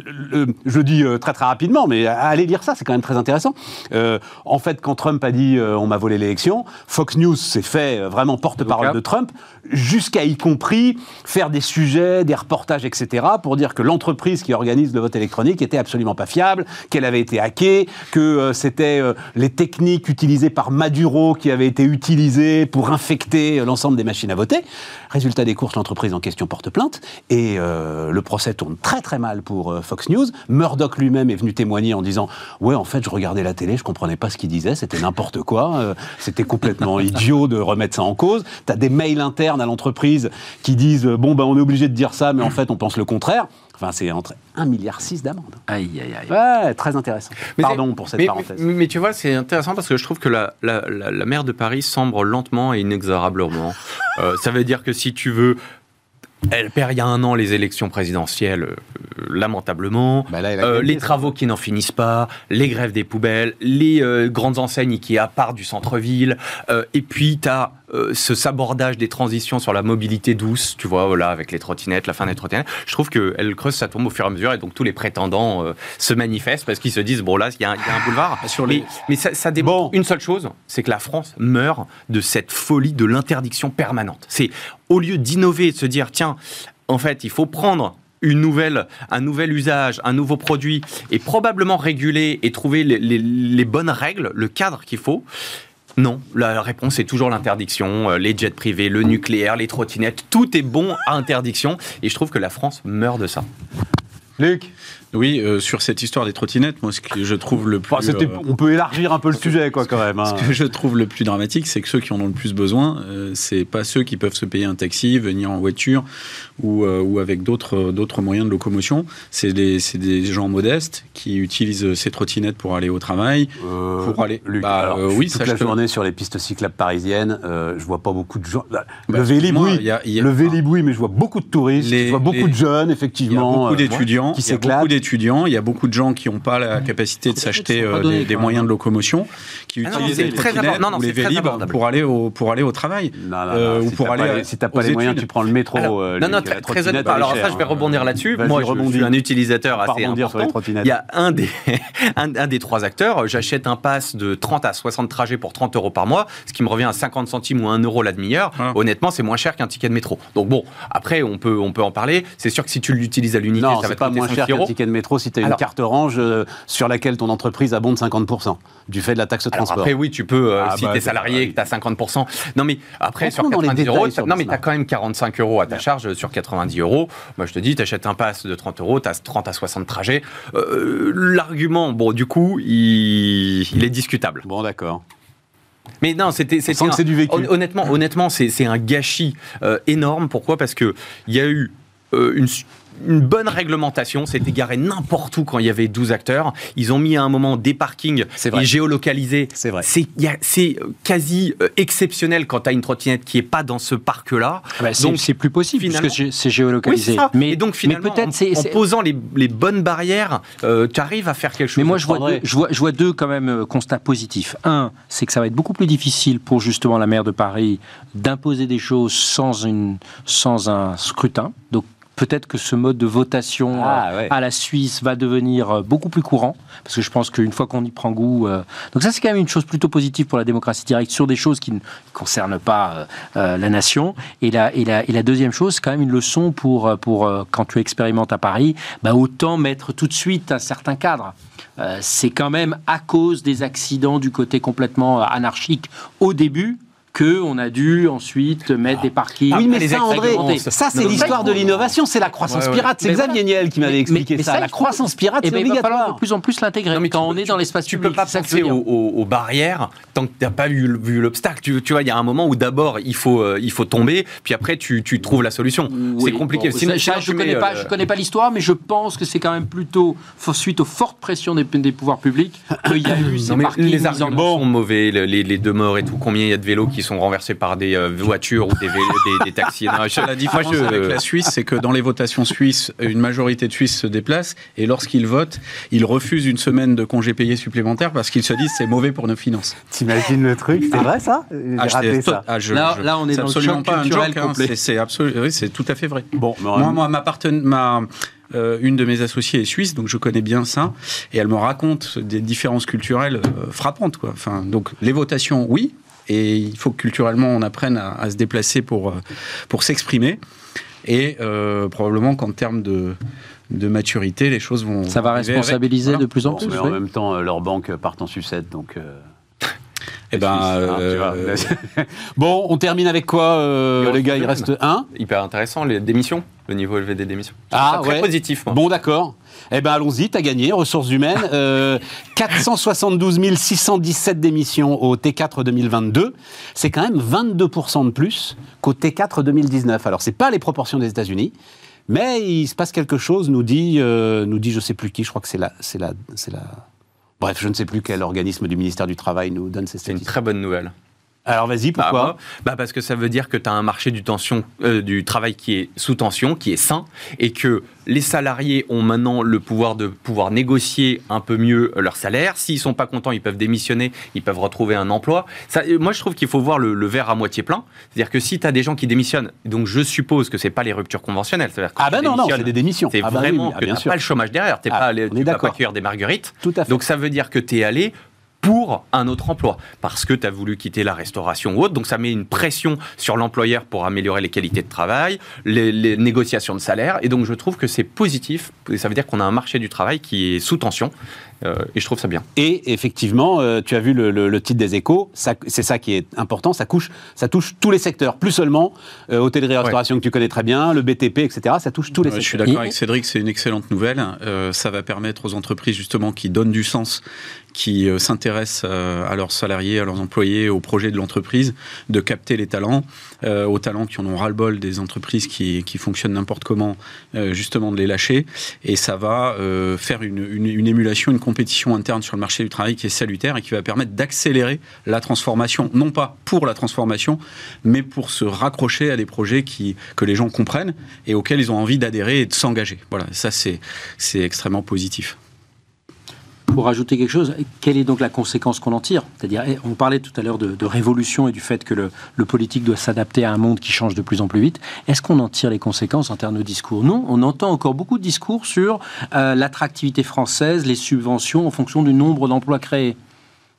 je dis euh, très très rapidement, mais allez lire ça, c'est quand même très intéressant. Euh, en fait, quand Trump a dit euh, on m'a volé l'élection, Fox News s'est fait vraiment porte-parole de Trump, jusqu'à y compris faire des sujets, des reportages, etc., pour dire que l'entreprise qui organise le vote électronique était absolument pas fiable, qu'elle avait été hackée, que c'était les techniques utilisées par Maduro qui avait été utilisé pour infecter l'ensemble des machines à voter. Résultat des courses, l'entreprise en question porte plainte et euh, le procès tourne très très mal pour euh, Fox News. Murdoch lui-même est venu témoigner en disant Ouais, en fait, je regardais la télé, je comprenais pas ce qu'il disait, c'était n'importe quoi, euh, c'était complètement *laughs* idiot de remettre ça en cause. Tu as des mails internes à l'entreprise qui disent Bon, ben, on est obligé de dire ça, mais en *clears throat* fait, on pense le contraire. Enfin, c'est entre 1,6 milliard d'amende. Aïe, aïe, aïe. Ouais, très intéressant. Pardon pour cette parenthèse. Mais, tu vois, c'est intéressant parce que je trouve que la, la, la, maire de Paris semble lentement et inexorablement. *laughs* euh, ça veut dire que si tu veux elle perd il y a un an les élections présidentielles, euh, lamentablement. Bah euh, les travaux qui n'en finissent pas, les grèves des poubelles, les euh, grandes enseignes qui partent du centre-ville. et puis, tu as ce sabordage des transitions sur la mobilité douce, tu vois, voilà, avec les trottinettes, la fin des trottinettes. Je trouve qu'elle creuse sa tombe au fur et à mesure. Et donc, tous les prétendants se manifestent parce qu'ils se disent, bon, là, il y, a un boulevard. Sur les... Mais, ça, ça démontre une seule chose, c'est que la France meurt de cette folie de l'interdiction permanente. C'est au lieu d'innover et de se dire, tiens, en fait, il faut prendre une nouvelle, un nouvel usage, un nouveau produit, et probablement réguler et trouver les, bonnes règles, le cadre qu'il faut. Non, la réponse est toujours l'interdiction. Euh, les jets privés, le nucléaire, les trottinettes, tout est bon à interdiction. Et je trouve que la France meurt de ça. Luc? Oui, euh, sur cette histoire des trottinettes, moi, ce que je trouve le plus. Euh, on peut élargir un peu le *laughs* sujet, quoi, quand même. Hein. Ce que je trouve le plus dramatique, c'est que ceux qui en ont le plus besoin, euh, c'est pas ceux qui peuvent se payer un taxi, venir en voiture ou, ou avec d'autres d'autres moyens de locomotion. C'est des, des, gens modestes qui utilisent ces trottinettes pour aller au travail, pour aller. Luc, bah, oui, toute la journée sur les pistes cyclables parisiennes, je vois pas beaucoup de gens. Bah, le Vélib, oui. le Vélib, oui, mais je vois beaucoup de touristes, je vois beaucoup de jeunes, effectivement. beaucoup d'étudiants qui s'éclatent étudiants, il y a beaucoup de gens qui n'ont pas la capacité de s'acheter euh, des, moyens de locomotion, qui ah utilisent les trottinettes ou les vélib pour aller au pour aller au travail. Non, non, euh, ou si pour aller. si t'as pas les moyens, tu prends le métro. Euh, non, non, très honnêtement. Alors ça, je vais rebondir là-dessus. Moi, je suis un utilisateur assez important. Il y a un des *laughs* un des trois acteurs. J'achète un pass de 30 à 60 trajets pour 30 euros par mois, ce qui me revient à 50 centimes ou 1 euro la demi-heure. Ah. Honnêtement, c'est moins cher qu'un ticket de métro. Donc bon, après, on peut on peut en parler. C'est sûr que si tu l'utilises à l'unité, ça va pas moins cher qu'un ticket de métro si tu as une carte orange euh, sur laquelle ton entreprise abonde 50% du fait de la taxe de transport. après, oui, tu peux, euh, ah si bah, tu es salarié et que tu as 50%. Non, mais après, sur 90 euros, non, mais tu as quand même 45 euros à ta charge sur 90 euros. Moi, je te dis, tu achètes un pass de 30 euros, tu as 30 à 60 trajets. Euh, l'argument, bon, du coup, il, est discutable. Bon, d'accord. Mais non, c'était c'est du vécu. Honnêtement, honnêtement, c'est un gâchis énorme. Pourquoi? Parce que il y a eu une une bonne réglementation. C'était garé n'importe où quand il y avait 12 acteurs. Ils ont mis à un moment des parkings et géolocalisés. C'est vrai. C'est quasi euh, exceptionnel quand tu as une trottinette qui n'est pas dans ce parc-là. Ah bah, donc c'est plus possible puisque c'est géolocalisé. mais donc finalement, peut en, en, posant les, les, bonnes barrières, euh, tu arrives à faire quelque chose. Mais moi, je vois, deux, je vois, je, vois, deux quand même euh, constats positifs. Un, c'est que ça va être beaucoup plus difficile pour justement la maire de Paris d'imposer des choses sans, une, sans un scrutin. Donc peut-être que ce mode de votation ah, euh, à la Suisse va devenir euh, beaucoup plus courant, parce que je pense qu'une fois qu'on y prend goût... Euh, donc ça, c'est quand même une chose plutôt positive pour la démocratie directe sur des choses qui ne concernent pas la nation. Et la, et, la, et la deuxième chose, c'est quand même une leçon pour, pour quand tu expérimentes à Paris, bah, autant mettre tout de suite un certain cadre. c'est quand même à cause des accidents du côté complètement anarchique au début, que on a dû ensuite mettre des parkings. Oui, mais ça, André, ça c'est l'histoire de l'innovation, c'est la croissance pirate. C'est Xavier Niel qui m'avait expliqué ça. La croissance pirate, c'est obligatoire. Il va falloir de plus en plus l'intégrer quand on est dans l'espace public. Tu peux pas penser aux, barrières tant que tu n'as pas vu, vu l'obstacle. Tu, vois, il y a un moment où d'abord il faut euh, il faut tomber, puis après tu, tu trouves la solution. c'est compliqué. je ne connais pas, je connais pas l'histoire, mais je pense que c'est quand même plutôt suite aux fortes pressions des, des pouvoirs publics qu'il y a eu *coughs* ces parkings. Les arguments sont mauvais, les morts et tout. Combien il y a de vélos qui sont renversés par des euh, voitures ou des, des, des *laughs* taxis. la différence avec la Suisse, c'est que dans les votations suisses, une majorité de Suisses se déplace et lorsqu'ils votent, ils refusent une semaine de congés payés supplémentaires parce qu'ils se disent c'est mauvais pour nos finances. T'imagines le truc C'est vrai ça ah, raté ça. Ah, là, on est, dans absolument pas un joke. Hein, c'est oui, c'est tout à fait vrai. Bon, moi, moi, ma, ma euh, une de mes associées est suisse, donc je connais bien ça, et elle me raconte des différences culturelles euh, frappantes. Quoi. Enfin, donc les votations, oui, et il faut que culturellement on apprenne à, se déplacer pour, euh, pour s'exprimer. Et euh, probablement qu'en termes de, de maturité, les choses vont. Ça va responsabiliser de plus en plus. mais en même temps, euh, leurs banques partent en sucette, donc. Eh ben, euh, vois. *laughs* bon, on termine avec quoi, euh, Les gars Il reste un? Hyper intéressant, les démissions, le niveau élevé des démissions. Ah, très ouais. positif. moi. Bon, d'accord. Eh ben, allons-y, t'as gagné, ressources humaines. Euh, 472 617 démissions au T4 2022. C'est quand même 22% de plus qu'au T4 2019. Alors, c'est pas les proportions des États-Unis, mais il se passe quelque chose, nous dit, euh, nous dit je sais plus qui, je crois que c'est la, c'est la, c'est la. Bref, je ne sais plus quel organisme du ministère du Travail nous donne ces C'est une statistiques. très bonne nouvelle. Alors, vas-y, Bah, pourquoi moi, bah Parce que ça veut dire que tu as un marché du, tension, euh, du travail qui est sous tension, qui est sain, et que les salariés ont maintenant le pouvoir de pouvoir négocier un peu mieux leur salaire. S'ils sont pas contents, ils peuvent démissionner, ils peuvent retrouver un emploi. Ça, euh, moi, je trouve qu'il faut voir le, le verre à moitié plein. C'est-à-dire que si tu as des gens qui démissionnent, donc je suppose que c'est pas les ruptures conventionnelles. Que Ah ben tu non, non, c'est des démissions. C'est Ah bah oui, vraiment oui, ah, que pas le chômage derrière. T'es Ah, pas tu vas pas cueillir des marguerites. Tout à fait. Donc ça veut dire que tu es allé pour un autre emploi, parce que tu as voulu quitter la restauration ou autre. Donc ça met une pression sur l'employeur pour améliorer les qualités de travail, les, les négociations de salaire. Et donc je trouve que c'est positif. Et ça veut dire qu'on a un marché du travail qui est sous tension. Euh, et je trouve ça bien. Et effectivement, euh, tu as vu le, le- le titre des échos, c'est ça qui est important, ça, couche, ça touche tous les secteurs, plus seulement euh, hôtellerie-restauration que tu connais très bien, le BTP, etc. Ça touche tous les Ouais, je suis secteurs. d'accord avec Cédric, c'est une excellente nouvelle. Euh, ça va permettre aux entreprises justement qui donnent du sens, qui euh, s'intéressent euh, à leurs salariés, à leurs employés, aux projets de l'entreprise, de capter les talents, euh, aux talents qui en ont ras-le-bol des entreprises qui, fonctionnent n'importe comment, justement de les lâcher. Et ça va faire une, émulation, une compétition interne sur le marché du travail qui est salutaire et qui va permettre d'accélérer la transformation, non pas pour la transformation, mais pour se raccrocher à des projets qui, que les gens comprennent et auxquels ils ont envie d'adhérer et de s'engager. Voilà, ça c'est extrêmement positif. Pour ajouter quelque chose, quelle est donc la conséquence qu'on en tire C'est-à-dire, eh, on parlait tout à l'heure de, de révolution et du fait que le, le politique doit s'adapter à un monde qui change de plus en plus vite. Est-ce qu'on en tire les conséquences en termes de discours? Non, on entend encore beaucoup de discours sur euh, l'attractivité française, les subventions en fonction du nombre d'emplois créés.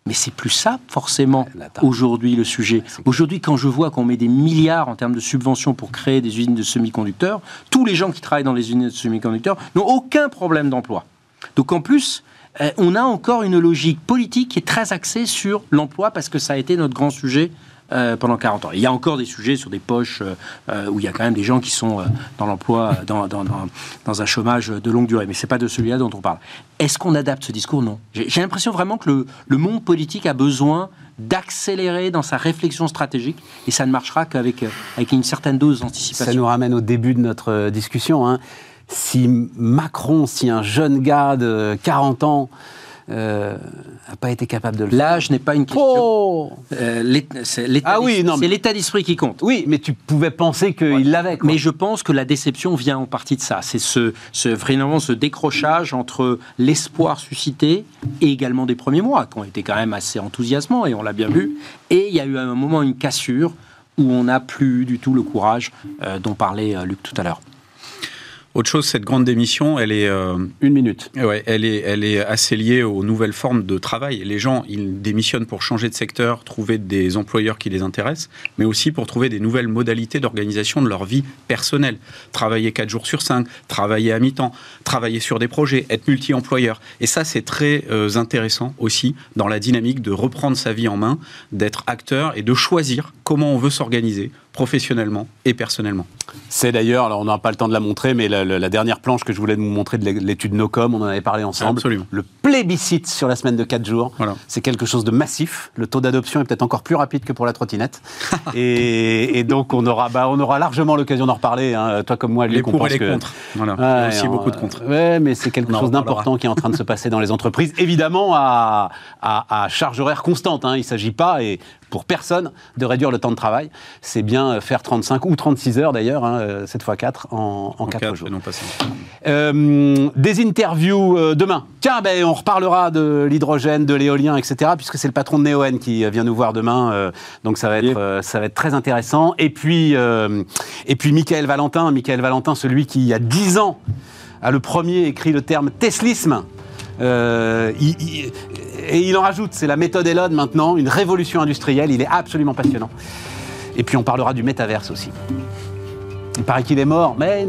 Mais c'est plus ça, forcément, aujourd'hui, le sujet. Aujourd'hui, quand je vois qu'on met des milliards en termes de subventions pour créer des usines de semi-conducteurs, tous les gens qui travaillent dans les usines de semi-conducteurs n'ont aucun problème d'emploi. Donc en plus, euh, on a encore une logique politique qui est très axée sur l'emploi parce que ça a été notre grand sujet euh, pendant 40 ans. Il y a encore des sujets sur des poches euh, où il y a quand même des gens qui sont dans l'emploi, dans, un chômage de longue durée, mais c'est pas de celui-là dont on parle. Est-ce qu'on adapte ce discours? Non. J'ai l'impression vraiment que le, monde politique a besoin d'accélérer dans sa réflexion stratégique et ça ne marchera qu'avec avec une certaine dose Ça d'anticipation. nous ramène au début de notre discussion. hein. Si Macron, si un jeune gars de 40 ans n'a pas été capable de le faire. L'âge n'est pas une question. Oh Euh, l'é- c'est l'état Ah oui, c'est l'état d'esprit qui compte. Oui, mais tu pouvais penser qu'il l'avait. Mais je pense que la déception vient en partie de ça. C'est ce, ce, vraiment ce décrochage entre l'espoir suscité et également des premiers mois, qui ont été quand même assez enthousiasmants, et on l'a bien vu. Et il y a eu à un moment une cassure où on n'a plus du tout le courage euh, dont parlait euh, Luc tout à l'heure. Autre chose, cette grande démission, elle est, euh, Une minute. ouais, elle est, elle est assez liée aux nouvelles formes de travail. Les gens, ils démissionnent pour changer de secteur, trouver des employeurs qui les intéressent, mais aussi pour trouver des nouvelles modalités d'organisation de leur vie personnelle. Travailler 4 jours sur 5, travailler à mi-temps, travailler sur des projets, être multi-employeur. Et ça, c'est très euh, intéressant aussi dans la dynamique de reprendre sa vie en main, d'être acteur et de choisir comment on veut s'organiser professionnellement et personnellement. C'est d'ailleurs, alors on n'a pas le temps de la montrer, mais la, dernière planche que je voulais vous montrer de l'étude NOCOM, on en avait parlé ensemble. Absolument. Le plébiscite sur la semaine de 4 jours, Voilà. c'est quelque chose de massif. Le taux d'adoption est peut-être encore plus rapide que pour la trottinette. *laughs* et, et donc on aura, bah, on aura largement l'occasion d'en reparler. hein. Toi comme moi, Les pour et les que- contre. Voilà. Il y a aussi on- beaucoup de contre. Ouais, mais c'est quelque chose d'important qui est en train de se passer dans les entreprises. Évidemment, à, à- à charge horaire constante. hein. Il ne s'agit pas, et pour personne, de réduire le temps de travail. C'est bien euh, faire 35 ou 36 heures d'ailleurs, hein, euh, cette fois 4 en, en 4 quatre, jours. et non pas cinq. Euh, des interviews euh, demain. Tiens, ben, on reparlera de l'hydrogène, de l'éolien, etc. Puisque c'est le patron de Neoen qui euh, vient nous voir demain. euh, donc ça va, être, Yeah. euh, ça va être très intéressant. Et puis, euh, et puis Michael Valentin. Michael Valentin, celui qui, il y a 10 ans, a le premier écrit le terme teslisme. Euh, et il en rajoute, c'est la méthode Elon maintenant, une révolution industrielle, il est absolument passionnant. Et puis on parlera du métaverse aussi. Il paraît qu'il est mort, mais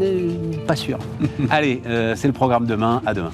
pas sûr. *laughs* Allez, euh, c'est le programme demain, à demain.